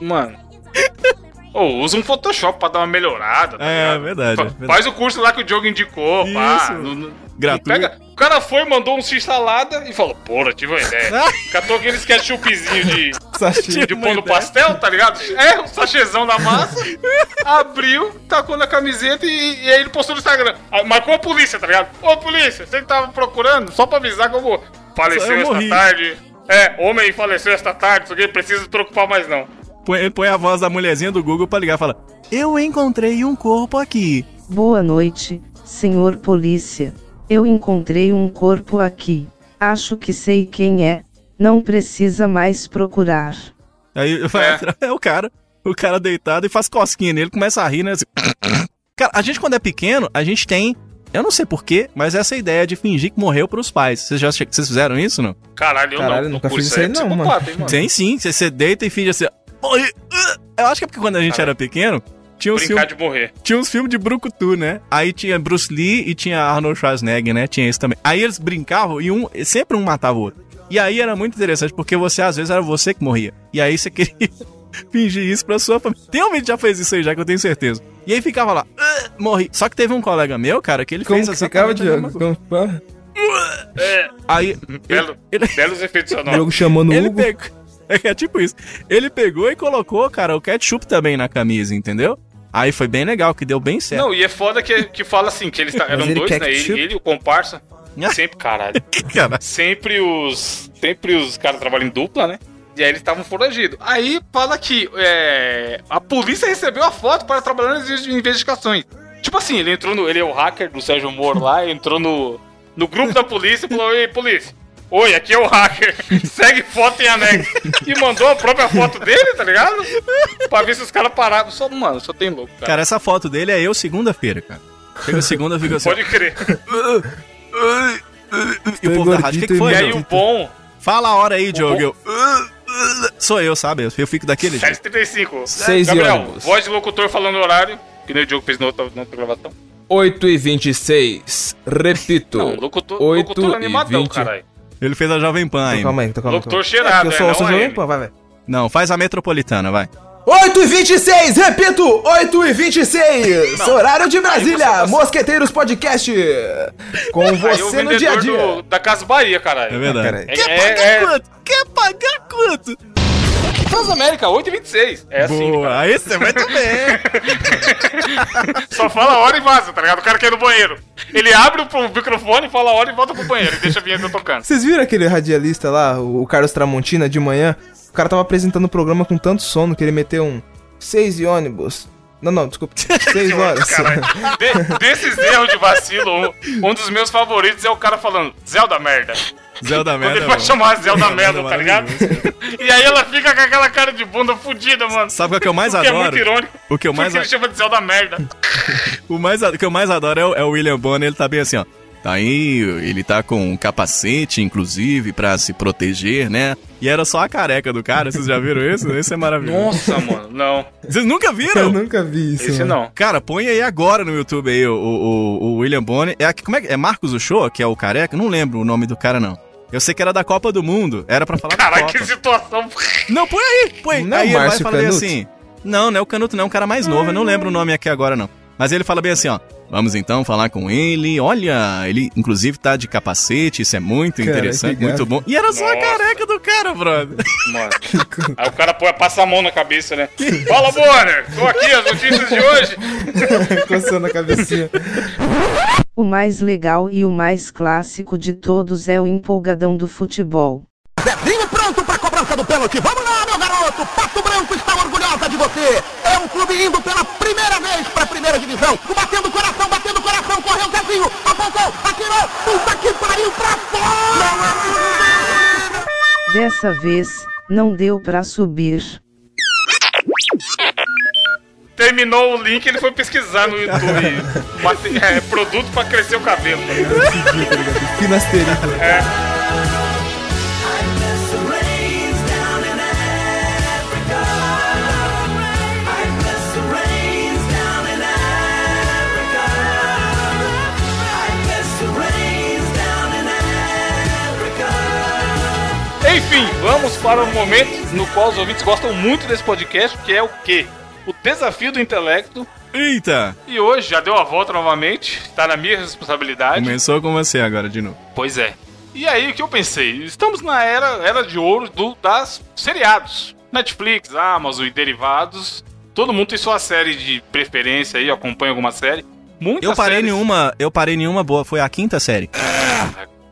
Mano. Ô, usa um Photoshop pra dar uma melhorada. Tá É, verdade, Fa- é verdade. Faz o curso lá que o Diogo indicou, pá. Isso. Não- não- Gratuito. não pega- O cara foi, mandou um x-salada e falou, porra, tive uma ideia. Catou aqueles ketchupzinho de, Sachê. de pão no pastel, tá ligado? É, um sachêzão da massa. abriu, tacou na camiseta e, e aí ele postou no Instagram. Aí marcou a polícia, tá ligado? Ô, polícia, você que tava procurando, só pra avisar que eu vou. Faleceu Eu esta tarde. É, homem faleceu esta tarde, isso aqui, precisa se preocupar mais não. Põe, ele põe a voz da mulherzinha do Google pra ligar e fala: Eu encontrei um corpo aqui. Boa noite, senhor polícia. Eu encontrei um corpo aqui. Acho que sei quem é. Não precisa mais procurar. Aí vai É. atrás, é o cara, o cara deitado e faz cosquinha nele, começa a rir, né? assim. Cara, a gente quando é pequeno, a gente tem, eu não sei porquê, mas essa ideia de fingir que morreu pros pais. Vocês já vocês fizeram isso, não? Caralho, eu Caralho, não. nunca Por fiz isso aí é não, hein, mano. Tem sim, você, você deita e finge assim, morri. uh. Eu acho que é porque quando a gente Caralho. era pequeno, tinha uns, Brincar filmes, de morrer. tinha uns filmes de brucutu, né? Aí tinha Bruce Lee e tinha Arnold Schwarzenegger, né? Tinha isso também. Aí eles brincavam e um, sempre um matava o outro. E aí era muito interessante, porque você, às vezes, era você que morria. E aí você queria fingir isso pra sua família. Tem um vídeo que já fez isso aí, já que eu tenho certeza. E aí ficava lá, "Ah", morri. Só que teve um colega meu, cara, que ele Como fez que ficava, coisa. Como- É, Aí, belo, ele- belos efeitos sonoros. Diogo chamando o ele Hugo. pegou. É tipo isso. Ele pegou e colocou, cara, o ketchup também na camisa, entendeu? Aí foi bem legal, que deu bem certo. Não, e é foda que, que fala assim, que eles tá- eram ele dois, né? Ele, ketchup? ele e o comparsa. Sempre, caralho. Cara, Sempre os. Sempre os caras trabalham em dupla, né? E aí eles estavam foragidos. Aí fala que é, a polícia recebeu a foto para trabalhar nas investigações. Tipo assim, ele entrou no. Ele é o hacker do Sérgio Moro lá, entrou no, no grupo da polícia e falou: Ei, polícia. Oi, aqui é o hacker. Segue foto em anexo. E mandou a própria foto dele, tá ligado? Pra ver se os caras paravam. Só, mano, só tem louco, cara. cara, essa foto dele é eu segunda-feira, cara. Chega segunda, fica assim. Pode crer. E o povo da rádio, o que, que foi, E aí o bom. Fala a hora aí, Diogo. Eu... Sou eu, sabe? Eu fico daquele jeito. 7h35. Seis e Gabriel, ônibus. voz de locutor falando horário. Que nem o Diogo fez na outra, na outra gravação. 8 e 26. Repito. Não, locutor, 8 locutor animadão, 20. caralho. Ele fez a Jovem Pan Então, ainda. calma aí, então calma aí. Locutor calma aí. cheirado, É, é, eu sou, não sou a jovem M. pan, vai, vai. Não, faz a metropolitana, vai. 8 e 26, repito, 8 e 26, horário de Brasília, tá- Mosqueteiros Podcast, com você no dia a dia. do- da Casa Bahia, caralho. É verdade. Cara, É, Quer é, pagar é, quanto? Quer pagar quanto? Transamérica, 8h26. É assim, Boa, cara. aí você vai também. Só fala a hora e vaza, tá ligado? O cara quer ir no banheiro. Ele abre o microfone, fala a hora e volta pro banheiro. E deixa a vinheta tocando. Vocês viram aquele radialista lá, o Carlos Tramontina, de manhã? O cara tava apresentando o programa com tanto sono que ele meteu um 6 e ônibus. Não, não, desculpa, 6 horas. De- desses erros de vacilo, um, um dos meus favoritos é o cara falando Zelda merda. Zelda merda. ele vai mano. chamar Zelda merda, é tá ligado? E aí ela fica com aquela cara de bunda fudida, mano. Sabe o que eu mais O que é adoro? muito irônico. O que eu mais, Porque ele chama de Zelda merda. o mais, o que eu mais adoro é o, é o William Bonner, ele tá bem assim, ó. Tá aí, ele tá com um capacete, inclusive, pra se proteger, né? E era só a careca do cara, vocês já viram isso? Esse é maravilhoso. Nossa, mano, não. Vocês nunca Eu viram? nunca vi isso. Esse mano. não. Cara, põe aí agora no YouTube aí o, o, o- William Bonner. É, aqui- como é, é Marcos Uchoa, que é o careca? Não lembro o nome do cara, não. Eu sei que era da Copa do Mundo. Era pra falar Caralho, da que Copa. situação. Não, põe aí, põe. Não é aí ele vai falar assim. Não, não é o Canuto, não. É um cara mais novo. Eu não lembro o nome aqui agora, não. Mas ele fala bem assim, ó. Vamos então falar com ele. Olha, ele inclusive tá de capacete, isso é muito Cara, interessante, que muito bom. E era só a Nossa. careca do cara, brother. Mano. Aí o cara põe, passa a mão na cabeça, né? Fala, Bonner! Tô aqui, as notícias de hoje. Coçando a cabecinha. O mais legal e o mais clássico de todos é o empolgadão do futebol. Zezinho pronto pra cobrança do pênalti. Vamos lá, meu garoto. Pato Branco está orgulhosa de você. É um clube indo pela primeira vez pra primeira divisão. Batendo o coração, batendo o coração. Correu Zezinho. Apontou, atirou. Puta que pariu pra fora. Dessa vez, não deu pra subir. Terminou o link, ele foi pesquisar no YouTube. É, produto pra crescer o cabelo. tá ligado? Finasterita. Enfim, vamos para o momento no qual os ouvintes gostam muito desse podcast, que é o quê? O desafio do intelecto. Eita! E hoje já deu a volta novamente, tá na minha responsabilidade. Começou com você agora de novo. Pois é. E aí, o que eu pensei? Estamos na era, era de ouro do, das seriados. Netflix, Amazon e derivados. Todo mundo tem sua série de preferência aí, acompanha alguma série. Muitas Eu parei séries- nenhuma, eu parei nenhuma boa, foi a quinta série.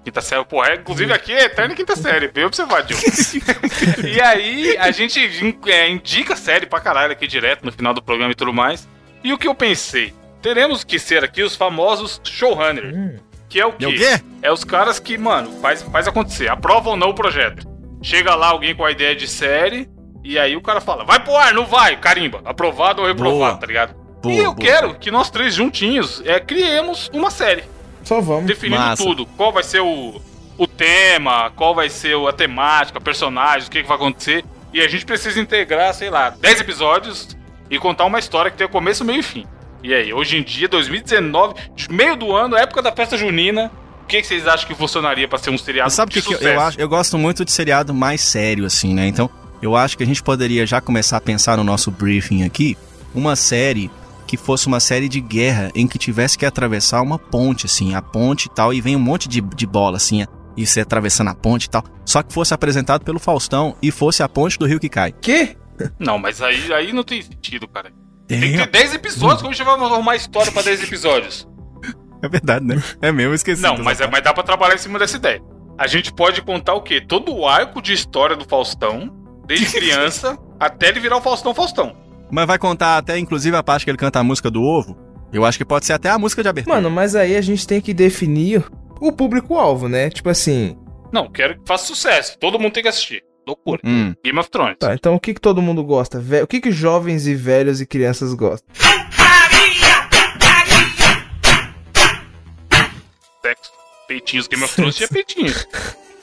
Quinta série, porra, é, inclusive aqui é eterna quinta série, bem observado, E aí, a gente é, indica série pra caralho aqui direto no final do programa e tudo mais. E o que eu pensei? Teremos que ser aqui os famosos showrunners. Que é o quê? É o quê? É os caras que, mano, faz, faz acontecer. Aprova ou não o projeto. Chega lá alguém com a ideia de série, e aí o cara fala, vai pro ar, não vai, carimba. Aprovado ou reprovado, Boa. tá ligado? Boa, e eu boa. quero que nós três juntinhos é, criemos uma série Só vamos. definindo Massa. tudo. Qual vai ser o, o tema, qual vai ser o- a temática, personagens, o que, que vai acontecer. E a gente precisa integrar, sei lá, 10 episódios e contar uma história que tenha começo, meio e fim. E aí, hoje em dia, 2019, meio do ano, época da festa junina, o que, que vocês acham que funcionaria pra ser um seriado Mas sabe o de que, que eu acho? Eu gosto muito de seriado mais sério, assim, né? Então, eu acho que a gente poderia já começar a pensar no nosso briefing aqui, uma série que fosse uma série de guerra em que tivesse que atravessar uma ponte, assim, a ponte e tal, e vem um monte de, de bola, assim, e você atravessando a ponte e tal. Só que fosse apresentado pelo Faustão e fosse a ponte do rio que cai. Que? Não, mas aí, aí não tem sentido, cara. Tem que ter 10 episódios, como a gente vai arrumar história pra 10 episódios? É verdade, né? É mesmo, eu esqueci. Não, mas, é- mas dá pra trabalhar em cima dessa ideia. A gente pode contar o quê? Todo o arco de história do Faustão, desde criança até ele virar o Faustão Faustão. Mas vai contar até, inclusive, a parte que ele canta a música do ovo. Eu acho que pode ser até a música de abertura. Mano, mas aí a gente tem que definir o público-alvo, né? Tipo assim. Não, quero que faça sucesso. Todo mundo tem que assistir. Loucura. Hum. Game of Thrones. Tá, então o que, que todo mundo gosta? O que, que jovens e velhos e crianças gostam? Sexo. Peitinhos. Game of Thrones tinha peitinhos.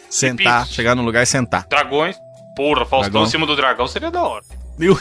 Sentar, chegar no lugar e sentar. Dragões. Porra, Faustão Dragão. em cima do dragão seria da hora. Eu-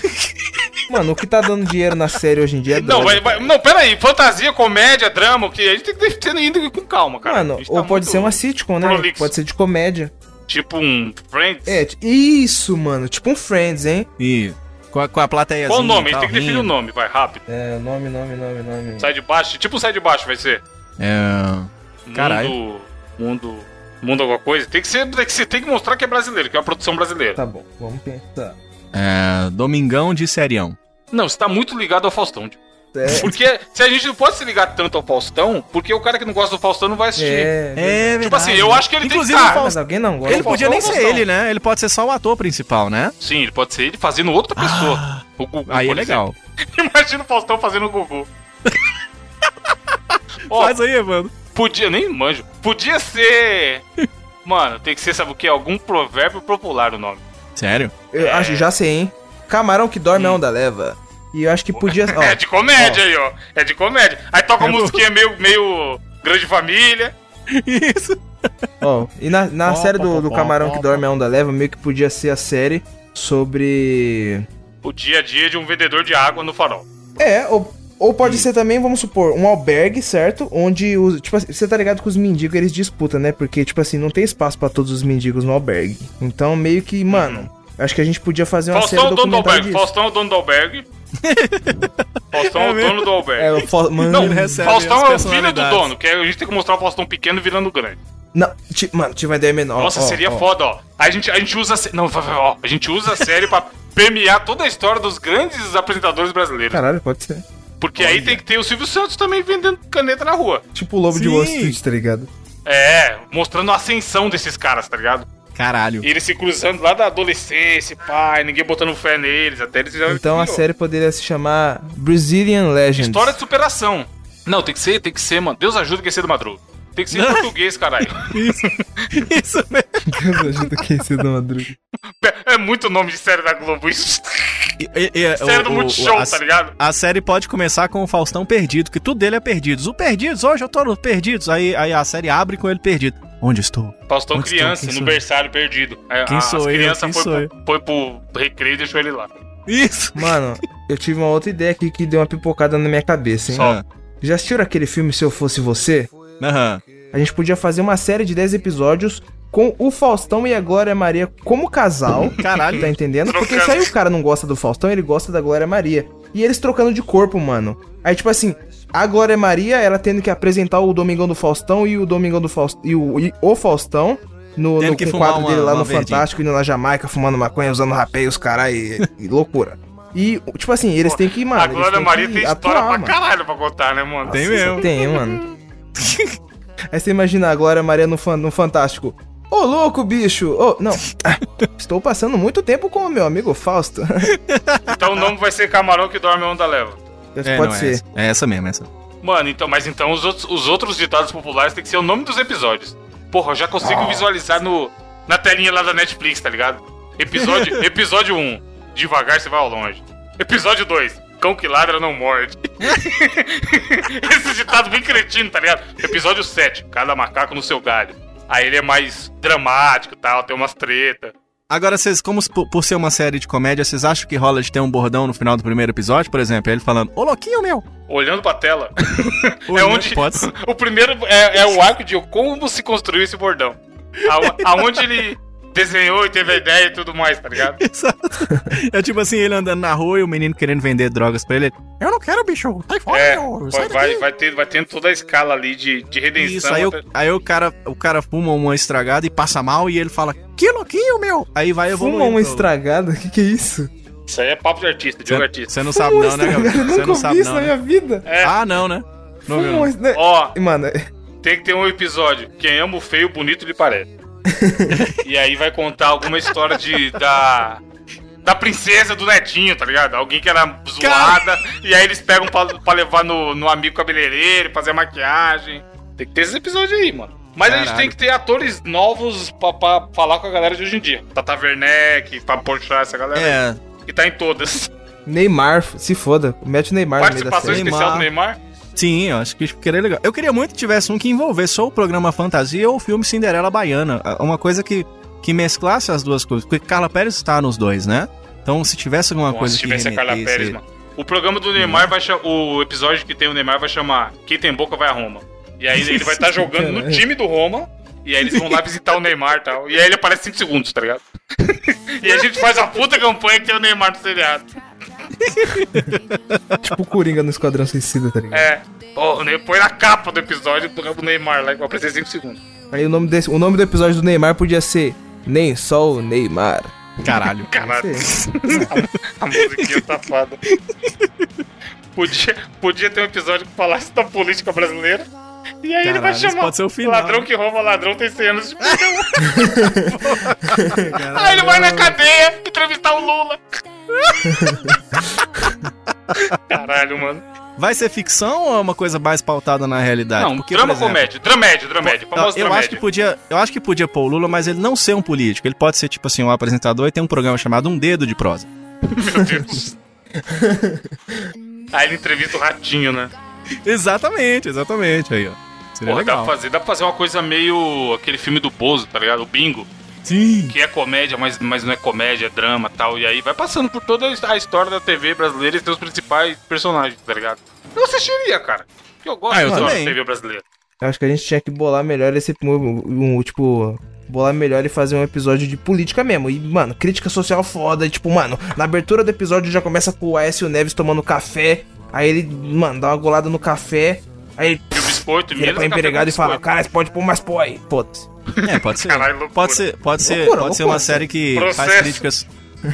Mano, o que tá dando dinheiro na série hoje em dia é Não, droga. vai, vai, não, pera aí. Fantasia, comédia, drama, o que? A gente tem que ter indo com calma, cara. Mano, gente ou tá pode ser uma sitcom, né? prolixo. Pode ser de comédia. Tipo um Friends. É, isso, mano. Tipo um Friends, hein? E com a, com a plateia. Qual o nome? A gente tem que definir o nome, vai, rápido. É, nome, nome, nome, nome. Sai de baixo, tipo um sai de baixo vai ser. É. Caralho. Mundo. Mundo. Mundo alguma coisa. Tem que ser. Tem que, ser, tem que mostrar que é brasileiro, que é uma produção brasileira. Tá bom, vamos pensar. É Domingão de Serião. Não, você tá muito ligado ao Faustão. tipo. É, Porque se a gente não pode se ligar tanto ao Faustão, porque o cara que não gosta do Faustão não vai assistir. é, É, Tipo assim, eu acho que ele Inclusive, tem que o estar. Faustão- Mas alguém não gosta. Ele podia nem ser ele, né? Ele pode ser só o ator principal, né? Sim, ele pode ser ele fazendo outra pessoa. O Gugu, Aí é legal. Imagina o Faustão fazendo o Gugu. Ó, Faz aí, mano. podia, nem manjo. Podia ser. Mano, tem que ser, sabe o que? Algum provérbio popular o nome. Sério? Eu acho, já sei, hein? Camarão que dorme a onda leva. E eu acho que podia. Ó, é de comédia aí, ó. É de comédia. Aí toca uma É musiquinha meio, meio grande família. Isso. ó, e na, na série do, do Camarão que dorme a onda leva, meio que podia ser a série sobre. O dia a dia de um vendedor de água no farol. É, ou Ou pode ser também, vamos supor, um albergue, certo? Onde os. Tipo assim, você tá ligado que os mendigos eles disputam, né? Porque, tipo assim, não tem espaço pra todos os mendigos no albergue. Então, meio que, mano, acho que a gente podia fazer uma Faustão é série o dono do albergue. disso. Faustão é o dono do albergue. Faustão é o dono do albergue. É, o Fa- mano, Não, Faustão é o filho do dono, que a gente tem que mostrar o Faustão pequeno virando grande. não, ti- mano, tive uma ideia menor. Nossa, ó, seria ó. foda, ó. A gente, a gente usa Não, ó. A gente usa a série pra premiar toda a história dos grandes apresentadores brasileiros. Caralho, pode ser. Porque aí tem que ter o Silvio Santos também vendendo caneta na rua. Tipo o Lobo de Sim. Wall Street, tá ligado? É, mostrando a ascensão desses caras, tá ligado? Caralho. E eles se cruzando lá da adolescência, pai, ninguém botando fé neles, até eles já. Então a série poderia se chamar Brazilian Legends. História de superação. Não, tem que ser, tem que ser, mano. Deus ajuda quem é cedo madruga. Tem que ser em português, caralho. Isso, isso mesmo. Deus ajuda quem se do madruga. É muito nome de série da Globo isso. E- e- Série do o- o- Multishow, a- tá ligado? A série pode começar com o Faustão perdido, que tudo dele é perdidos. O Perdidos, hoje eu tô no Perdidos. Aí, aí a série abre com ele perdido. Onde estou? Faustão Onde criança, no eu? berçário perdido. Quem a- sou as eu? crianças Quem foi, sou pro, foi pro recreio e deixou ele lá. Isso. Mano, eu tive uma outra ideia aqui que deu uma pipocada na minha cabeça, hein? Só. Já assistiram aquele filme Se Eu Fosse Você? Aham. A gente podia fazer uma série de 10 episódios com o Faustão e a Glória Maria como casal. Caralho. Tá entendendo? Porque se aí o cara não gosta do Faustão, ele gosta da Glória Maria. E eles trocando de corpo, mano. Aí, tipo assim, a Glória Maria, ela tendo que apresentar o Domingão do Faustão e o Domingão do Faustão. E o, e o Faustão. No, no que quadro uma- dele lá uma no verdinha. Fantástico, indo na Jamaica, fumando maconha, usando rapé, os caras e, e loucura. E, tipo assim, eles têm que, mano. a Glória Maria tem história atuar, pra mano. caralho pra contar, né, mano? Tem mesmo. Tem, mano. Aí você imagina a Glória Maria no, fan- no Fantástico. Ô, louco, bicho! Ô, não. Ah, Estou passando muito tempo com o meu amigo Fausto. Então o nome vai ser Camarão que dorme onda leva. É, Pode não, é ser. essa. É essa mesmo, essa. Mano, então, mas então os outros, os outros ditados populares tem que ser o nome dos episódios. Porra, eu já consigo visualizar no, na telinha lá da Netflix, tá ligado? Episódio, episódio 1, devagar você vai ao longe. Episódio 2, cão que ladra não morde. Esse ditado bem cretino, tá ligado? Episódio 7, cada macaco no seu galho. Aí ele é mais dramático e tal, tem umas treta. Agora, vocês, como por, ser uma série de comédia, vocês acham que rola de ter um bordão no final do primeiro episódio, por exemplo? Ele falando, ô louquinho meu! Olhando pra tela. é onde. Pode. O primeiro é, é o arco de como se construiu esse bordão. Aonde, aonde ele desenhou e teve a ideia e tudo mais, tá ligado? Exato. É tipo assim, ele andando na rua e o menino querendo vender drogas pra ele. Eu não quero, bicho. Sai fora, É, meu. vai, Sai vai, ter, vai tendo toda a escala ali de, de redenção. Isso, aí, o, aí o, cara, o cara fuma uma estragada e passa mal e ele fala, que louquinho, meu! Aí vai evoluindo. Fuma uma estragada? Que que é isso? Isso aí é papo de artista, de artista. você não sabe não, né, Gabriel? Eu Você nunca não ouvi sabe isso não, na né? minha vida. É. Ah, não, né? Não Fuma não. Ó, Mano, tem que ter um episódio. Quem ama o feio, bonito lhe parece. e aí vai contar alguma história de da. Da princesa do netinho, tá ligado? Alguém que era zoada. E aí eles pegam pra, pra levar no, no amigo cabeleireiro, fazer maquiagem. Tem que ter esses episódios aí, mano. Mas a gente Caralho. tem que ter atores novos pra, pra falar com a galera de hoje em dia. Tata Werneck, pra puxar essa galera. É, Que tá em todas. Neymar, se foda. Mete o Neymar no meio da Participação série. especial do Neymar. Sim, eu acho que seria legal. Eu queria muito que tivesse um que envolvesse ou o programa Fantasia ou o filme Cinderela Baiana. Uma coisa que, que mesclasse as duas coisas. Porque Carla Pérez está nos dois, né? Então, se tivesse alguma Nossa, coisa se que tivesse a Carla Pérez, mano. O programa do Neymar vai chamar. O episódio que tem o Neymar vai chamar Quem tem boca vai a Roma. E aí ele vai estar jogando no time do Roma. E aí eles vão lá visitar o Neymar e tal. E aí ele aparece 5 segundos, tá ligado? e a gente faz a puta campanha que tem o Neymar no seriado. Tipo o Coringa no Esquadrão Suicida, tá ligado? É. Pô, o Ney- põe na capa do episódio do Neymar lá, que vai aparecer 5 segundos. Aí o nome, desse, o nome do episódio do Neymar podia ser Nem só o Neymar. Caralho. Caralho. Sei. A musiquinha safada. Podia, podia ter um episódio que falasse da política brasileira. E aí ele vai Caralho, chamar pode ser o final, ladrão né? que rouba ladrão tem 100 anos de prisão. aí ele vai na cadeia entrevistar o Lula. Caralho, mano. Vai ser ficção ou é uma coisa mais pautada na realidade? Não, Porque, drama exemplo, comédia, dramédia, dramédia, Eu, famoso eu acho que dramédia. podia, eu acho que podia pôr o Lula, mas ele não ser um político. Ele pode ser tipo assim um apresentador e tem um programa chamado Um Dedo de Prosa. Meu Deus. aí ele entrevista o ratinho, né? Exatamente, exatamente aí, ó. Seria Pô, dá legal. pra, fazer, dá pra fazer uma coisa meio aquele filme do Bozo, tá ligado? O Bingo. Sim. que é comédia, mas, mas não é comédia, é drama e tal. E aí vai passando por toda a história da TV brasileira e seus principais personagens, tá ligado? Eu assistiria, cara. Porque eu gosto Ah, eu da também. TV brasileira. Eu acho que a gente tinha que bolar melhor esse. Um, um, tipo. Bolar melhor e fazer um episódio de política mesmo. E, mano, crítica social foda. Tipo, mano, na abertura do episódio já começa com o Aécio Neves tomando café. Aí ele, mano, dá uma golada no café. Aí ele Biscoito, vira menos pra café empregado e fala. Cara, você pode pôr mais pó aí. Foda-se. É, pode ser. Caralho, pode ser, pode ser, Loucura, pode ser loucura. uma série que Processo. faz críticas.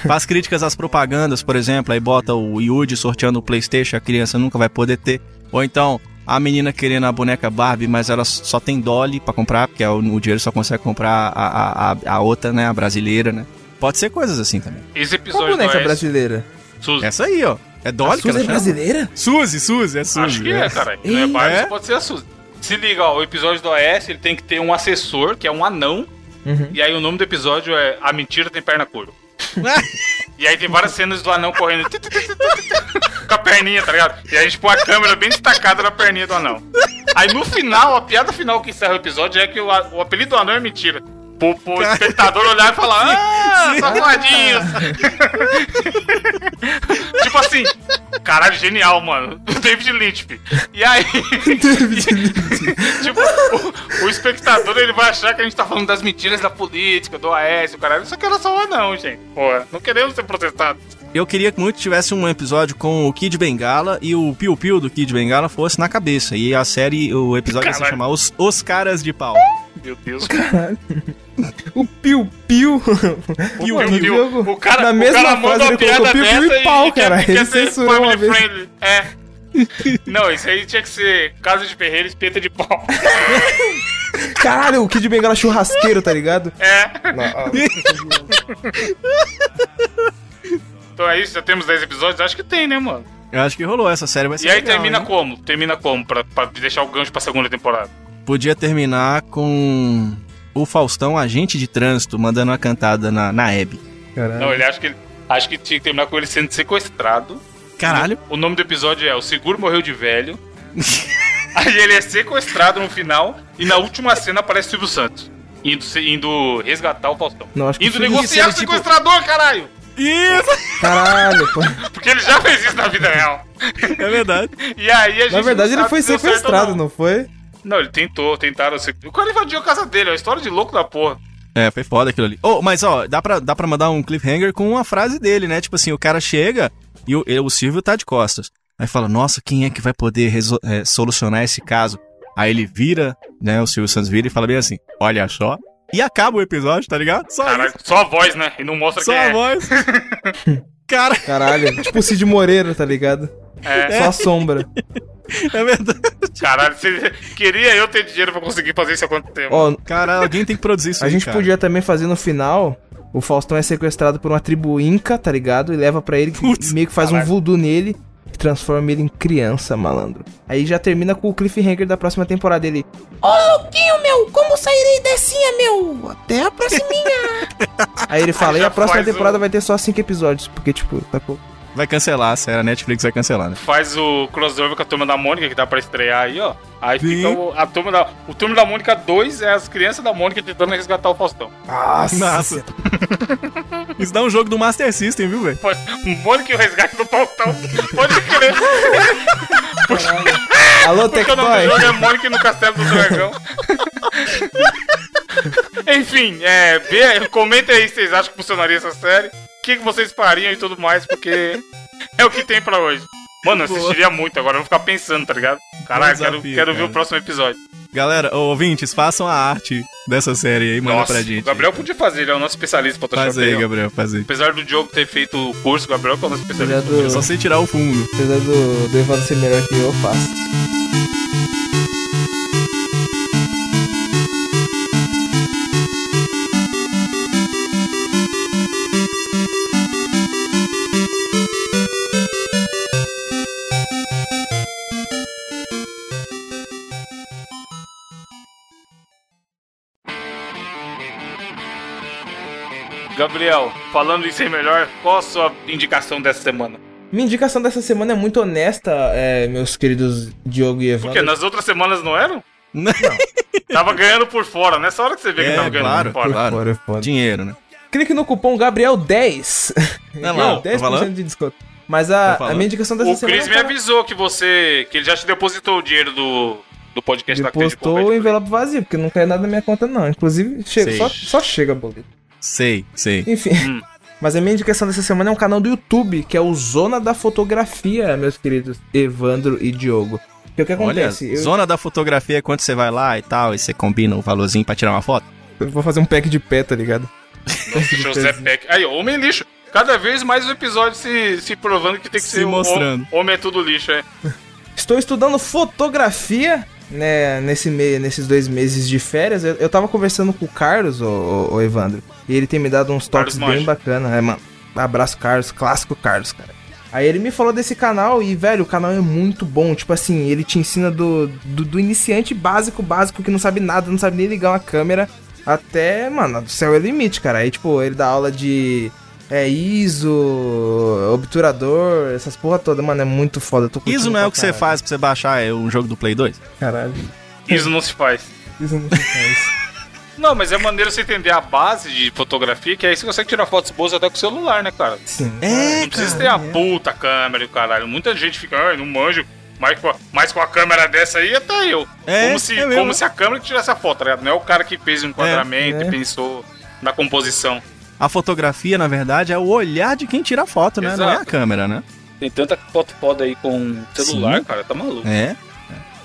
Faz críticas às propagandas, por exemplo, aí bota o Yuji sorteando o Playstation, a criança nunca vai poder ter. Ou então, a menina querendo a boneca Barbie, mas ela só tem Dolly pra comprar, porque é o, o dinheiro só consegue comprar a, a, a, a outra, né, a brasileira, né. Pode ser coisas assim também. Esse Qual episódio do boneca brasileira? Suzy. Essa aí, ó. É A Dolly que Suzy ela é brasileira? Suzy, Suzy, é Suzy. Acho que é, cara. Não é é? pode ser a Suzy. Se liga, ó, o episódio do OS, ele tem que ter um assessor, que é um anão. Uhum. E aí o nome do episódio é A Mentira Tem Perna Curva. E aí tem várias cenas do anão correndo com a perninha, tá ligado? E aí a gente põe a câmera bem destacada na perninha do anão. Aí no final, a piada final que encerra o episódio é que o, a- o apelido do anão é mentira. Pro, pro espectador olhar e falar, ah, safadinhos. tipo assim, caralho, genial, mano. David Lynch. E aí. tipo, o, o espectador ele vai achar que a gente tá falando das mentiras da política, do AS, o caralho. Isso aqui era só anão, gente. Pô, não queremos ser protestados. Eu queria que muito tivesse um episódio com o Kid Bengala e o Piu Piu do Kid Bengala fosse na cabeça. E a série, o episódio ia se Caralho. chamar Os, Os Caras de Pau. Meu Deus. O Piu Piu. Piu, Mano, piu, piu. jogo- O cara, na o mesma cara frase ele colocou piada piu, piu dessa e pau, e, cara. quer, quer Ele ser censurou uma vez. friendly. É. Não, isso aí tinha que ser Casa de Ferreira, espeta de pau. Caralho, o Kid Bengala churrasqueiro, tá ligado? É. Não. Então é isso, já temos 10 episódios? Acho que tem, né, mano? Eu acho que rolou essa série, vai ser E aí legal, termina hein? como? Termina como? Pra, pra deixar o gancho pra segunda temporada. Podia terminar com o Faustão, agente de trânsito, mandando uma cantada na, na Hebe. Caralho. Não, ele acha que ele. Acho que tinha que terminar com ele sendo sequestrado. Caralho. O nome do episódio é O Seguro Morreu de Velho. Aí ele é sequestrado no final. E na última cena aparece Silvio Santos. Indo, indo resgatar o Faustão. Não, acho que Indo negociar o sequestrador, caralho! Isso! Caralho, pô. Porque ele já fez isso na vida real. É verdade. E aí a gente. Na verdade, ele foi sequestrado, não. não foi? Não, ele tentou, tentaram. se- O cara invadiu a casa dele, é uma história de louco da porra. É, foi foda aquilo ali. Oh, mas ó, dá pra, dá pra mandar um cliffhanger com uma frase dele, né? Tipo assim, o cara chega e o, e o Silvio tá de costas. Aí fala, nossa, quem é que vai poder é, solucionar esse caso? Aí ele vira, né? O Silvio Santos vira e fala bem assim, olha só. E acaba o episódio, tá ligado? Só isso. só a voz, né? E não mostra Só quem a é. voz. cara, Caralho, tipo o Cid Moreira, tá ligado? É. Só a sombra. é verdade. Caralho, você queria eu ter dinheiro pra conseguir fazer isso acontecer. mano. Ó, Cara, alguém tem que produzir isso a aí, gente cara. podia também fazer no final. O Faustão é sequestrado por uma tribo inca, tá ligado? E leva pra ele, Putz, meio que faz caralho. um voodoo nele e transforma ele em criança, malandro. Aí já termina com o cliffhanger da próxima temporada. Ele, Ô louquinho, meu, como sairei dessinha, meu? Até a próximinha. aí ele fala, e a próxima temporada o- vai ter só cinco episódios, porque tipo, tá pouco. Vai cancelar a série, a Netflix vai cancelar, né? Faz o crossover com a turma da Mônica, que tá pra estrear aí, ó. Aí Sim. fica o, a turma da. O turma da Mônica 2 é as crianças da Mônica tentando resgatar o Faustão. Nossa. Nossa. Isso dá um jogo do Master System, viu, velho? Mônica e o resgate do Faustão. Pode crer. Alô, Porque o nome do Tectoy. jogo é Mônica no Castelo do Dragão. Enfim, é, vê, comenta aí se vocês acham que funcionaria essa série. O que, que vocês fariam e tudo mais, porque é o que tem pra hoje. Mano, eu Boa. assistiria muito agora, eu vou ficar pensando, tá ligado? Caralho, quero, quero ver cara. o próximo episódio. Galera, ouvintes, façam a arte dessa série aí, manda Nossa, pra gente. o Gabriel podia fazer, ele é o nosso especialista em Photoshop. Faz aí. Gabriel, faz aí. Apesar do Diogo ter feito o curso, o Gabriel é o nosso especialista. do, Só você tirar o fundo. apesar do, do Evandro ser melhor que eu, eu faço. Gabriel, falando em ser melhor, qual a sua indicação dessa semana? Minha indicação dessa semana é muito honesta, é, meus queridos Diogo e Por Evandro. quê? Nas outras semanas não eram? Não. Tava ganhando por fora, nessa hora que você vê que É, tava ganhando claro, por fora. claro. Fora, é. Dinheiro, né? Clique no cupom Gabriel10. Não, não, tô 10% falando? de desconto. Mas a, a minha indicação dessa O semana. Cris é me avisou que você. que ele já te depositou o dinheiro do, do podcast da Cris de Depositou o envelope vazio, porque não cai nada na minha conta, não. Inclusive, chega, só, só chega boleto. Sei, sei. Enfim. Hum. Mas a minha indicação dessa semana é um canal do YouTube, que é o Zona da Fotografia, meus queridos Evandro e Diogo. Porque o que Olha, acontece? eu, zona da fotografia é quando você vai lá e tal, e você combina o valorzinho pra tirar uma foto. eu vou fazer um pack de pé, tá ligado? José Peck. Aí, homem lixo. Cada vez mais os episódios se, se provando que tem que Se ser o- mostrando. O, homem é tudo lixo, é. Estou estudando fotografia, né, nesse me nesses dois meses de férias. Eu, eu tava conversando com o Carlos, o, o, Evandro, e ele tem me dado uns Carlos toques bem Mancha. bacanas. É, mano, abraço, Carlos, clássico Carlos, cara. Aí ele me falou desse canal e, velho, o canal é muito bom. Tipo assim, ele te ensina do, do, do iniciante básico, básico, que não sabe nada, não sabe nem ligar uma câmera, até, mano, do céu é limite, cara. Aí, tipo, ele dá aula de é, ISO, obturador, essas porra toda, mano, é muito foda. Isso não é o que você faz pra você baixar é um jogo do Play 2? Caralho. Isso não se faz. Isso não se faz. Não, mas é maneiro você entender a base de fotografia, que aí você consegue tirar fotos boas até com o celular, né, cara? Sim. É, Não precisa ter a puta câmera e o caralho. Muita gente fica, ai, não manjo. Mas com, a, mas com a câmera dessa aí, até eu. É, como, se, é como se a câmera que tirasse a foto, tá ligado? Não é o cara que fez o enquadramento É, é. e pensou na composição. A fotografia, na verdade, é o olhar de quem tira a foto, né? Não é a Exato. câmera, né? Tem tanta foto foda aí com celular, Sim. cara, tá maluco. É.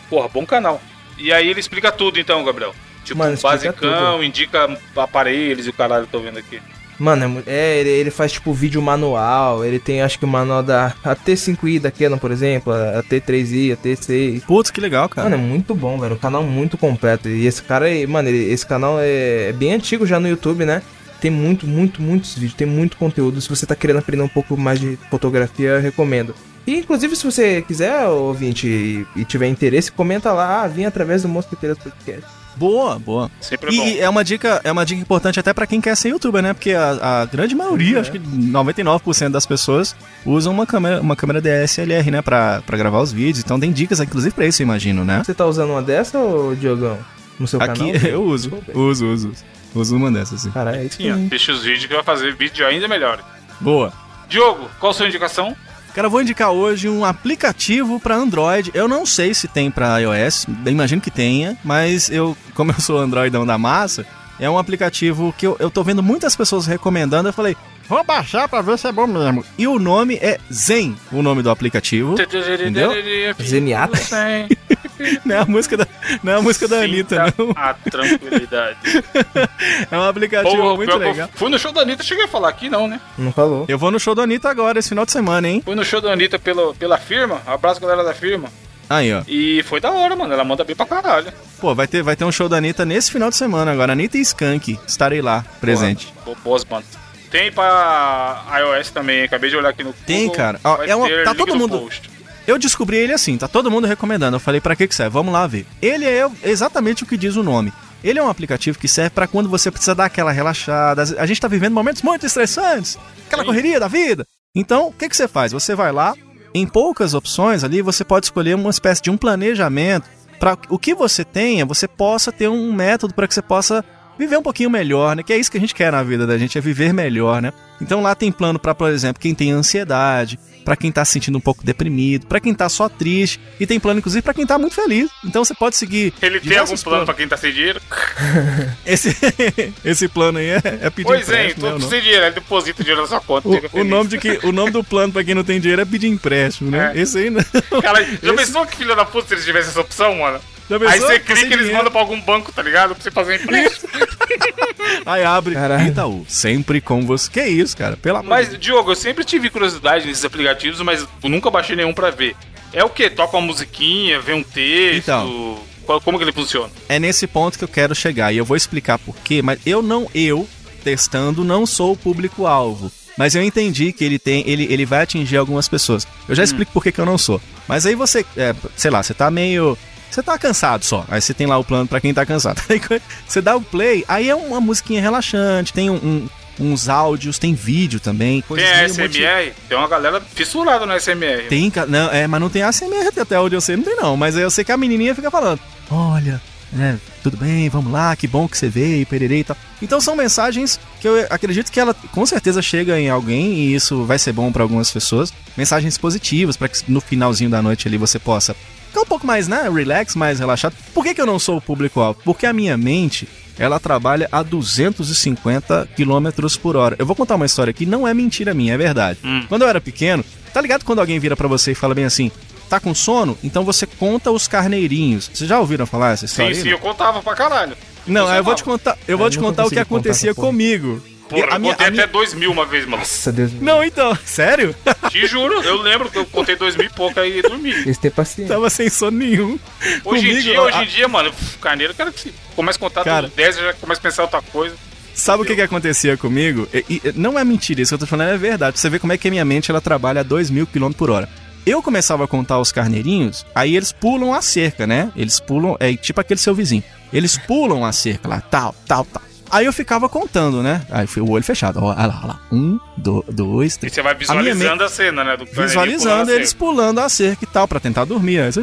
Porra, bom canal. E aí ele explica tudo então, Gabriel. Tipo, Mano, basicão, indica aparelhos e o caralho, tô vendo aqui. Mano, é, é, ele, ele faz tipo vídeo manual, ele tem acho que o manual da a T5i da Canon, por exemplo, a T3i, a T6. Putz, que legal, cara. Mano, é muito bom, velho. O canal muito completo. E esse cara, aí, mano, ele- esse canal é, é bem antigo já no YouTube, né? Tem muito, muito, muitos vídeos, tem muito conteúdo. Se você tá querendo aprender um pouco mais de fotografia, eu recomendo. E inclusive, se você quiser, ouvinte, e, e tiver interesse, comenta lá, ah, vim através do Mosqueteiras Podcast. Boa, boa. Sempre é bom. E é uma dica, é uma dica importante até pra quem quer ser youtuber, né? Porque a, a grande maioria, É. acho que 99% das pessoas usam uma câmera, uma câmera DSLR, né, Pra pra gravar os vídeos. Então tem dicas inclusive pra isso, eu imagino, né? Você tá usando uma dessa, ô Diogão? No seu Aqui canal? eu uso, uso, uso. Uso uma dessas, sim. Caralho, é isso Sim, ó, deixa os vídeos que vai fazer vídeo ainda melhor. Boa. Diogo, qual a sua indicação? Cara, eu vou indicar hoje um aplicativo pra Android. Eu não sei se tem pra iOS, imagino que tenha, mas eu, como eu sou Androidão da massa, é um aplicativo que eu, eu tô vendo muitas pessoas recomendando. Eu falei, vou baixar pra ver se é bom mesmo. E o nome é Zen, o nome do aplicativo. Entendeu? Zeniata? Não é a música da, não é a música da Anitta, não. A tranquilidade. É um aplicativo Pô, muito eu legal. Fui no show da Anitta, cheguei a falar aqui não, né? Não falou. Eu vou no show da Anitta agora, esse final de semana, hein? Fui no show da Anitta pelo, pela firma, abraço galera da firma. Aí, ó. E foi da hora, mano. Ela manda bem pra caralho. Pô, vai ter, vai ter um show da Anitta nesse final de semana agora. Anitta e Skank. Estarei lá, presente. Porra, boas bandas. Tem pra iOS também, acabei de olhar aqui no Tem, Google, cara. Ó, é uma- tá todo mundo- post. Eu descobri ele assim, tá todo mundo recomendando. Eu falei, pra que que serve? Vamos lá ver. Ele é exatamente o que diz o nome. Ele é um aplicativo que serve pra quando você precisa dar aquela relaxada. A gente tá vivendo momentos muito estressantes, aquela Sim. correria da vida. Então, o que que você faz? Você vai lá, em poucas opções ali, você pode escolher uma espécie de um planejamento para o que você tenha, você possa ter um método para que você possa viver um pouquinho melhor, né? Que é isso que a gente quer na vida da gente, é viver melhor, né? Então lá tem plano para, por exemplo, quem tem ansiedade, para quem tá se sentindo um pouco deprimido, para quem tá só triste, e tem plano inclusive para quem tá muito feliz. Então você pode seguir Ele tem algum plano pra planos. quem tá sem dinheiro? Esse esse plano aí é, é pedir Pois é, empréstimo, né, tô o nome? sem dinheiro, ele deposita dinheiro na sua conta. O, o nome de que, o nome do plano para quem não tem dinheiro é pedir empréstimo, né? É. Esse aí não. Cara, já pensou que filho da puta se eles tivessem essa opção, mano? Já Aí você clica e eles dinheiro. mandam pra algum banco, tá ligado? Pra você fazer um empréstimo. Aí abre Caralho. Itaú, sempre com você. Que isso, cara? Pelo amor de Mas. Diogo, eu sempre tive curiosidade nesses aplicativos, mas eu nunca baixei nenhum pra ver. É o que? Toca uma musiquinha, vê um texto? Então. Qual- como que ele funciona? É nesse ponto que eu quero chegar e eu vou explicar por quê, mas eu não, eu, testando, não sou o público-alvo. Mas eu entendi que ele tem, ele, ele vai atingir algumas pessoas. Eu já explico por que, que eu não sou. Mas aí você, é, sei lá, você tá meio. Você tá cansado só. Aí você tem lá o plano pra quem tá cansado. Aí você dá o play, aí é uma musiquinha relaxante, tem um- um- uns áudios, tem vídeo também. Tem a SMR? Tem uma galera fissurada no SMR. Tem, não, é, mas não tem ASMR até onde eu sei, não tem não. Mas eu sei que a menininha fica falando: Olha, né? Tudo bem, vamos lá, que bom que você veio, pererei e tal. Então são mensagens que eu acredito que ela com certeza chega em alguém e isso vai ser bom para algumas pessoas. Mensagens positivas para que no finalzinho da noite ali você possa ficar um pouco mais, né, relax, mais relaxado. Por que, que eu não sou o público-alvo? Porque a minha mente, ela trabalha a 250 km por hora. Eu vou contar uma história aqui, não é mentira minha, é verdade. Hum. Quando eu era pequeno, tá ligado quando alguém vira para você e fala bem assim, tá com sono? Então você conta os carneirinhos. Vocês já ouviram falar essa história? Sim, aí, sim, não? eu contava pra caralho. Não, aí eu vou te contar, eu vou Eu te nunca contar o que acontecia porra. Porra, eu minha- contei até minha- dois mil uma vez, mano. Nossa, Deus. Não, então, sério? Te juro, eu lembro que eu contei dois mil e pouco aí e dormi. Eles têm paciência. Tava sem sono nenhum. Hoje em Comigo, dia, a- hoje em dia, mano, carneiro, eu quero que se comece a contar Cara. dos 10 eu já começo a pensar outra coisa. Sabe o que, que acontecia comigo? E- e- não é mentira, isso que eu tô falando é verdade. Pra você ver como é que a minha mente ela trabalha a 2 mil km por hora. Eu começava a contar os carneirinhos, aí eles pulam a cerca, né? Eles pulam, é tipo aquele seu vizinho. Eles pulam a cerca lá, tal, tal, tal. Aí eu ficava contando, né? Aí foi o olho fechado. Ó, olha lá, olha lá. Um, do- dois, E três. você vai A minha visualizando a, cena, né? Do pulando Visualizando a eles pulando a cerca e tal, pra tentar dormir. Aí você,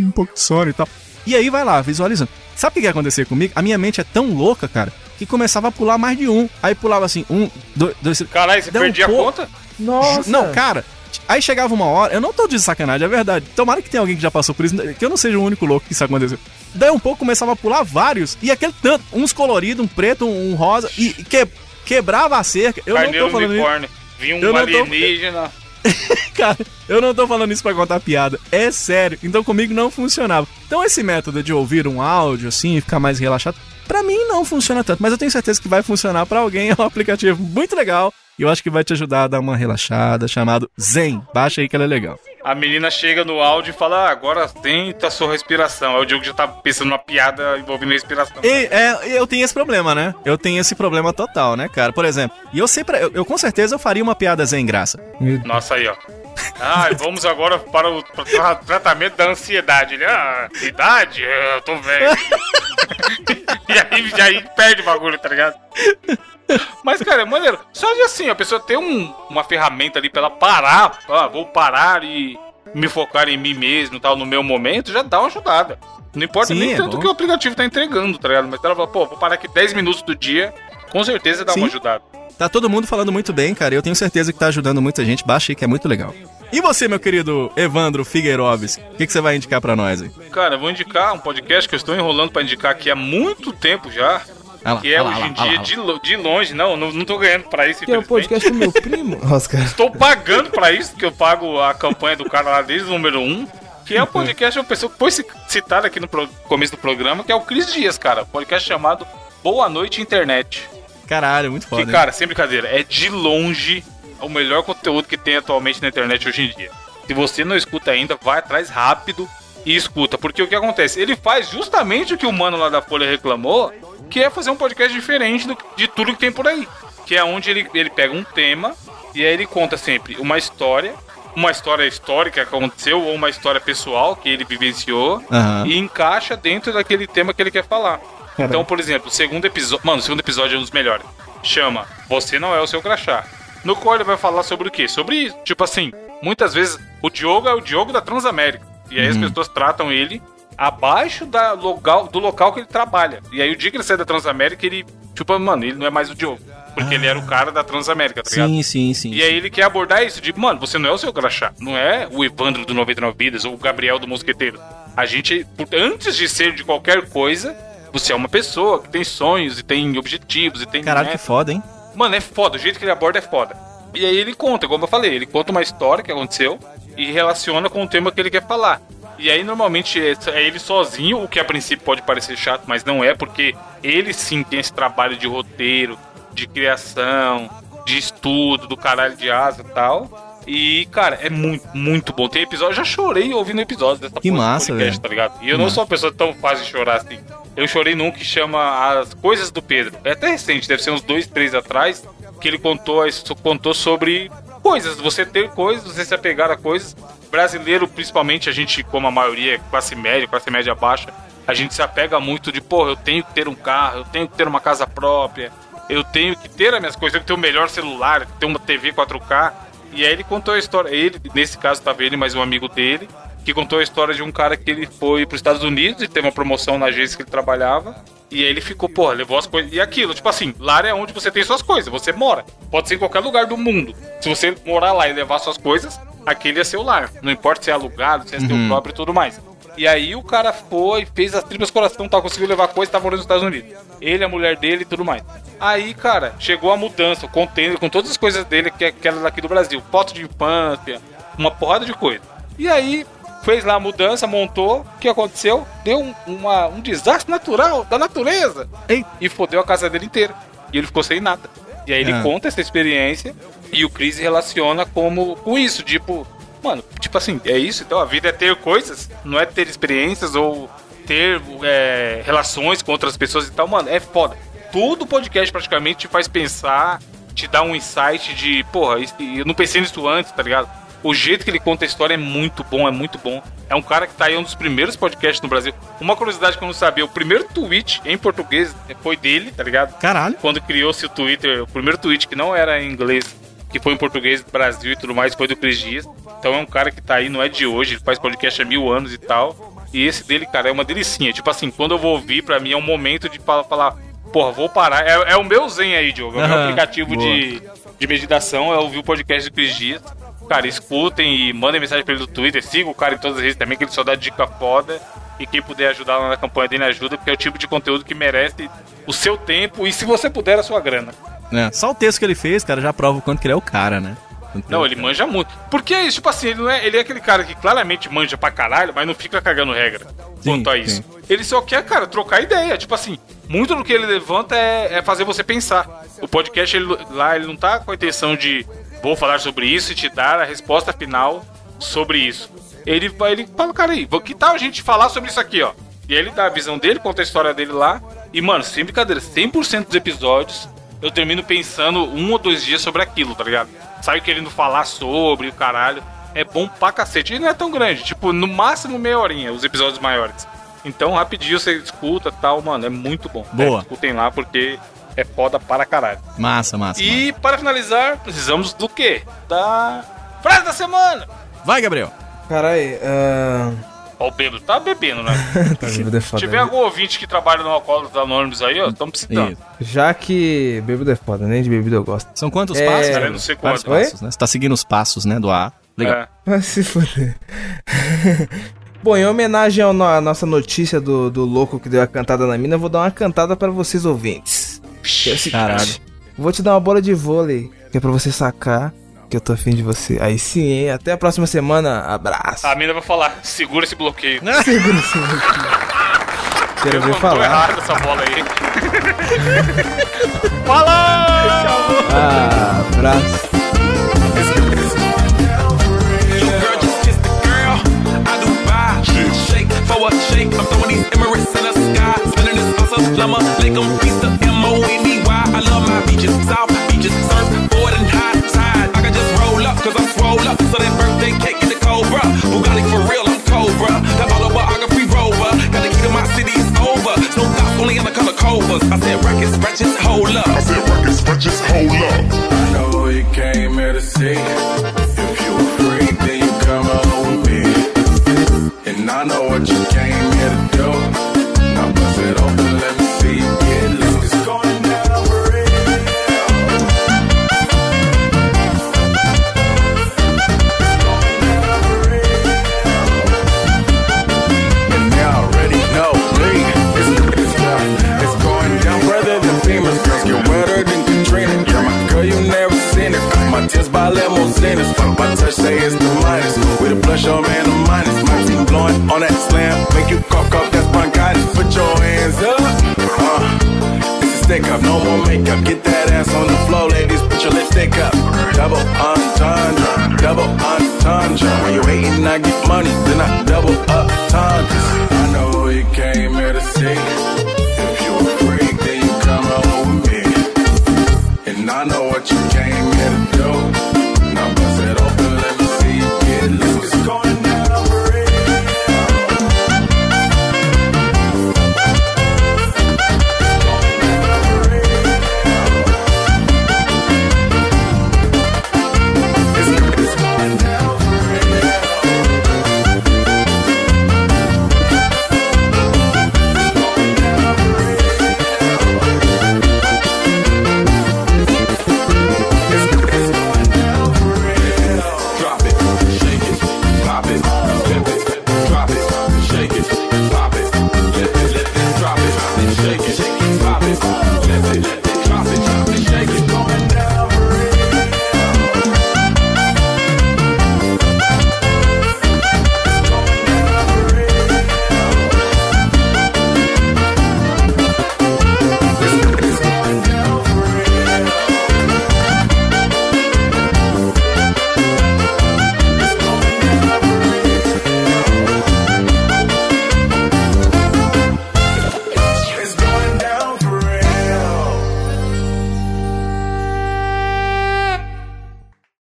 um pouco de sono e tal. E aí vai lá, visualizando. Sabe o que, que ia acontecer comigo? A minha mente é tão louca, cara, que começava a pular mais de um. Aí pulava assim, um, dois, dois três. Caralho, você Deu um perdia a conta? Nossa. Não, cara. Aí chegava uma hora, eu não tô de sacanagem, é verdade. Tomara que tenha alguém que já passou por isso, que eu não seja o único louco que isso aconteceu. Daí um pouco começava a pular vários, e aquele tanto, uns coloridos, um preto, um rosa, e que, quebrava a cerca. Eu Carneiro não tô falando isso. unicórnio. Vinha Eu um não tô- alienígena. Cara, eu não tô falando isso pra contar piada. É sério. Então comigo não funcionava. Então esse método de ouvir um áudio assim e ficar mais relaxado, pra mim não funciona tanto. Mas eu tenho certeza que vai funcionar pra alguém. É um aplicativo muito legal. E eu acho que vai te ajudar a dar uma relaxada, chamado Zen. Baixa aí que ela é legal. A menina chega no áudio e fala: ah, agora tenta a sua respiração. Aí o Diogo já tá pensando numa piada envolvendo respiração. E, é, eu tenho esse problema, né? Eu tenho esse problema total, né, cara? Por exemplo, e eu sei pra, eu, eu com certeza eu faria uma piada Zen graça. Nossa, aí, ó. Ah, vamos agora para o tra- tratamento da ansiedade. Ele, ah, idade? Eu tô velho. e aí, aí perde o bagulho, tá ligado? Mas, cara, é maneiro. Só de assim, a pessoa ter um- uma ferramenta ali pra ela parar. Ah, vou parar e me focar em mim mesmo, tal, no meu momento, já dá uma ajudada. Não importa Sim, nem é tanto bom. que o aplicativo tá entregando, tá ligado? Mas ela fala, pô, vou parar aqui 10 minutos do dia, com certeza dá Sim. uma ajudada. Tá todo mundo falando muito bem, cara. e Eu tenho certeza que tá ajudando muita gente. Baixa aí que é muito legal. E você, meu querido Evandro Figueiroves, o que, que você vai indicar pra nós aí? Cara, eu vou indicar um podcast que eu estou enrolando pra indicar aqui há muito tempo já. Ah lá, que é ah lá, hoje ah em ah dia lá, ah de, lo- de longe. Não, não, não tô ganhando pra isso, Que é o podcast do meu primo. Nossa, cara. Estou pagando pra isso, que eu pago a campanha do cara lá desde o número 1. Um, que é o podcast de uma pessoa que foi ci- citada aqui no começo do programa, que é o Cris Dias, cara. Podcast chamado Boa Noite Internet. Caralho, muito foda. Que, cara, sem brincadeira, é de longe o melhor conteúdo que tem atualmente na internet hoje em dia. Se você não escuta ainda, vai atrás rápido e escuta. Porque o que acontece? Ele faz justamente o que o mano lá da Folha reclamou, que é fazer um podcast diferente do- de tudo que tem por aí. Que é onde ele, ele pega um tema e aí ele conta sempre uma história, uma história histórica que aconteceu ou uma história pessoal que ele vivenciou Aham. e encaixa dentro daquele tema que ele quer falar. Então, por exemplo, o segundo episódio. Mano, o segundo episódio é um dos melhores. Chama Você Não É o Seu Crachá. No qual ele vai falar sobre o quê? Sobre isso. Tipo assim, muitas vezes o Diogo é o Diogo da Transamérica. E aí as pessoas tratam ele abaixo da local, do local que ele trabalha. E aí o dia que ele sai da Transamérica, ele. Tipo, mano, ele não é mais o Diogo. Porque ele era o cara da Transamérica, tá ligado? Sim, sim, sim. E aí ele quer abordar isso, de, mano, você não é o seu crachá, não é o Evandro do 99 Vidas ou o Gabriel do Mosqueteiro. A gente, antes de ser de qualquer coisa, você é uma pessoa que tem sonhos e tem objetivos e tem Caralho, que metas. foda, hein? Mano, é foda, o jeito que ele aborda é foda. E aí ele conta, como eu falei, ele conta uma história que aconteceu e relaciona com o tema que ele quer falar. E aí normalmente é ele sozinho, o que a princípio pode parecer chato, mas não é, porque ele sim tem esse trabalho de roteiro, de criação, de estudo, do caralho de asa e tal. E, cara, é muito, muito bom. Tem episódio, eu já chorei ouvindo episódios dessa Que massa, podcast, velho. tá ligado? E eu não sou uma pessoa tão fácil de chorar assim. Eu chorei num que chama As Coisas do Pedro. É até recente, deve ser uns dois, três atrás, que ele contou, contou sobre coisas, você ter coisas, você se apegar a coisas. Brasileiro, principalmente, a gente, como a maioria é classe média, classe média baixa, a gente se apega muito de, pô, eu tenho que ter um carro, eu tenho que ter uma casa própria, eu tenho que ter as minhas coisas, eu tenho que ter o melhor celular, ter uma TV 4K. E aí ele contou a história, ele, nesse caso tava ele mais um amigo dele, que contou a história de um cara que ele foi para os Estados Unidos e teve uma promoção na agência que ele trabalhava. E aí ele ficou, porra, levou as coisas. E aquilo, tipo assim, lá é onde você tem suas coisas, você mora. Pode ser em qualquer lugar do mundo. Se você morar lá e levar suas coisas, aquele é seu lar. Não importa se é alugado, se é seu próprio e tudo mais. E aí o cara foi, fez as tripas coração, tal, conseguiu levar coisa e tava morando nos Estados Unidos. Ele, a mulher dele e tudo mais. Aí, cara, chegou a mudança, o container com todas as coisas dele, que é aquela daqui do Brasil. Foto de infância, uma porrada de coisa. E aí, fez lá a mudança, montou. O que aconteceu? Deu um, uma- um desastre natural da natureza. Ei. E fodeu a casa dele inteira. E ele ficou sem nada. E aí ele Ah. conta essa experiência e o Chris relaciona como com isso, tipo, mano, tipo assim, é isso, então a vida é ter coisas, não é ter experiências ou ter é, relações com outras pessoas e tal, mano, é foda. Tudo podcast praticamente te faz pensar, te dá um insight de, porra, eu não pensei nisso antes, tá ligado? O jeito que ele conta a história é muito bom, é muito bom. É um cara que tá aí um dos primeiros podcasts no Brasil. Uma curiosidade que eu não sabia, o primeiro tweet em português foi dele, tá ligado? Caralho. quando criou-se o Twitter, o primeiro tweet que não era em inglês, que foi em português do Brasil e tudo mais, foi do Cris Dias. Então é um cara que tá aí, não é de hoje, ele faz podcast há mil anos e tal. E esse dele, cara, é uma delicinha. Tipo assim, quando eu vou ouvir, pra mim é um momento de fa- falar, porra, vou parar. É, é o meu Zen aí, Diogo. É o meu aplicativo boa. de, de meditação, é ouvir o podcast do Cris Dias. Cara, escutem e mandem mensagem pra ele no Twitter, sigam o cara em todas as redes também, que ele só dá dica foda. E quem puder ajudar lá na campanha dele, ajuda, porque é o tipo de conteúdo que merece o seu tempo e, se você puder, a sua grana. É, só o texto que ele fez, cara, já prova o quanto que ele é o cara, né? Não, ele manja muito. Porque é isso, tipo assim, ele, não é, ele é aquele cara que claramente manja pra caralho, mas não fica cagando regra Sim, quanto a isso. Ele só quer, cara, trocar ideia. Tipo assim, muito do que ele levanta é, é fazer você pensar. O podcast ele- lá, ele não tá com a intenção de vou falar sobre isso e te dar a resposta final sobre isso. Ele, vai- ele fala, cara, aí, que tal a gente falar sobre isso aqui, ó? E aí ele dá a visão dele, conta a história dele lá. E, mano, sem brincadeira, 100% dos episódios eu termino pensando um ou dois dias sobre aquilo, tá ligado? Saio querendo falar sobre o caralho. É bom pra cacete. E não é tão grande, tipo, no máximo meia horinha, os episódios maiores. Então, rapidinho você escuta tal, mano, é muito bom. Boa. É, escutem lá porque é foda para caralho. Massa, massa. E para finalizar, precisamos do quê? Da frase da semana. massa. Vai, Gabriel. Carai, ah, Ó, o bêbado tá bebendo, né? tá bêbado é Se foda. tiver algum ouvinte que trabalha no Alcoólatros Anônimos aí, ó, estamos precisando. Isso. Já que bêbado é foda, nem de bebida eu gosto. São quantos É, passos? cara, não sei Vários quanto. Oi? passos, né? Você tá seguindo os passos, né, do A. Legal. É. Vai se fuder. Bom, em homenagem no- à nossa notícia do, do louco que deu a cantada na mina, eu vou dar uma cantada para vocês ouvintes. Caralho. Vou te dar uma bola de vôlei, que é pra você sacar que eu tô afim de você. Aí sim, hein? Até a próxima semana. Abraço. A mina vai falar, segura esse bloqueio. Segura esse Quero ver falar. errado essa bola aí. Ah, abraço. For a shake. I'm throwing these Emirates in the sky. Spinning this awesome plumber. Lake on pizza. M-O-N-E-Y. I love my beaches. South beaches. Surf, board and high tide. I can just roll up, cause I'm swole up. So that birthday cake in the Cobra. Bugatti for real, I'm Cobra. Got all the autobiography rover. Got the key to my city, it's over. No dots, only in the color Cobras. I said records, wretches, hold up. I said records, wretches, hold up. I know you came here to see. If you a freak, then you come on with me. And I know what you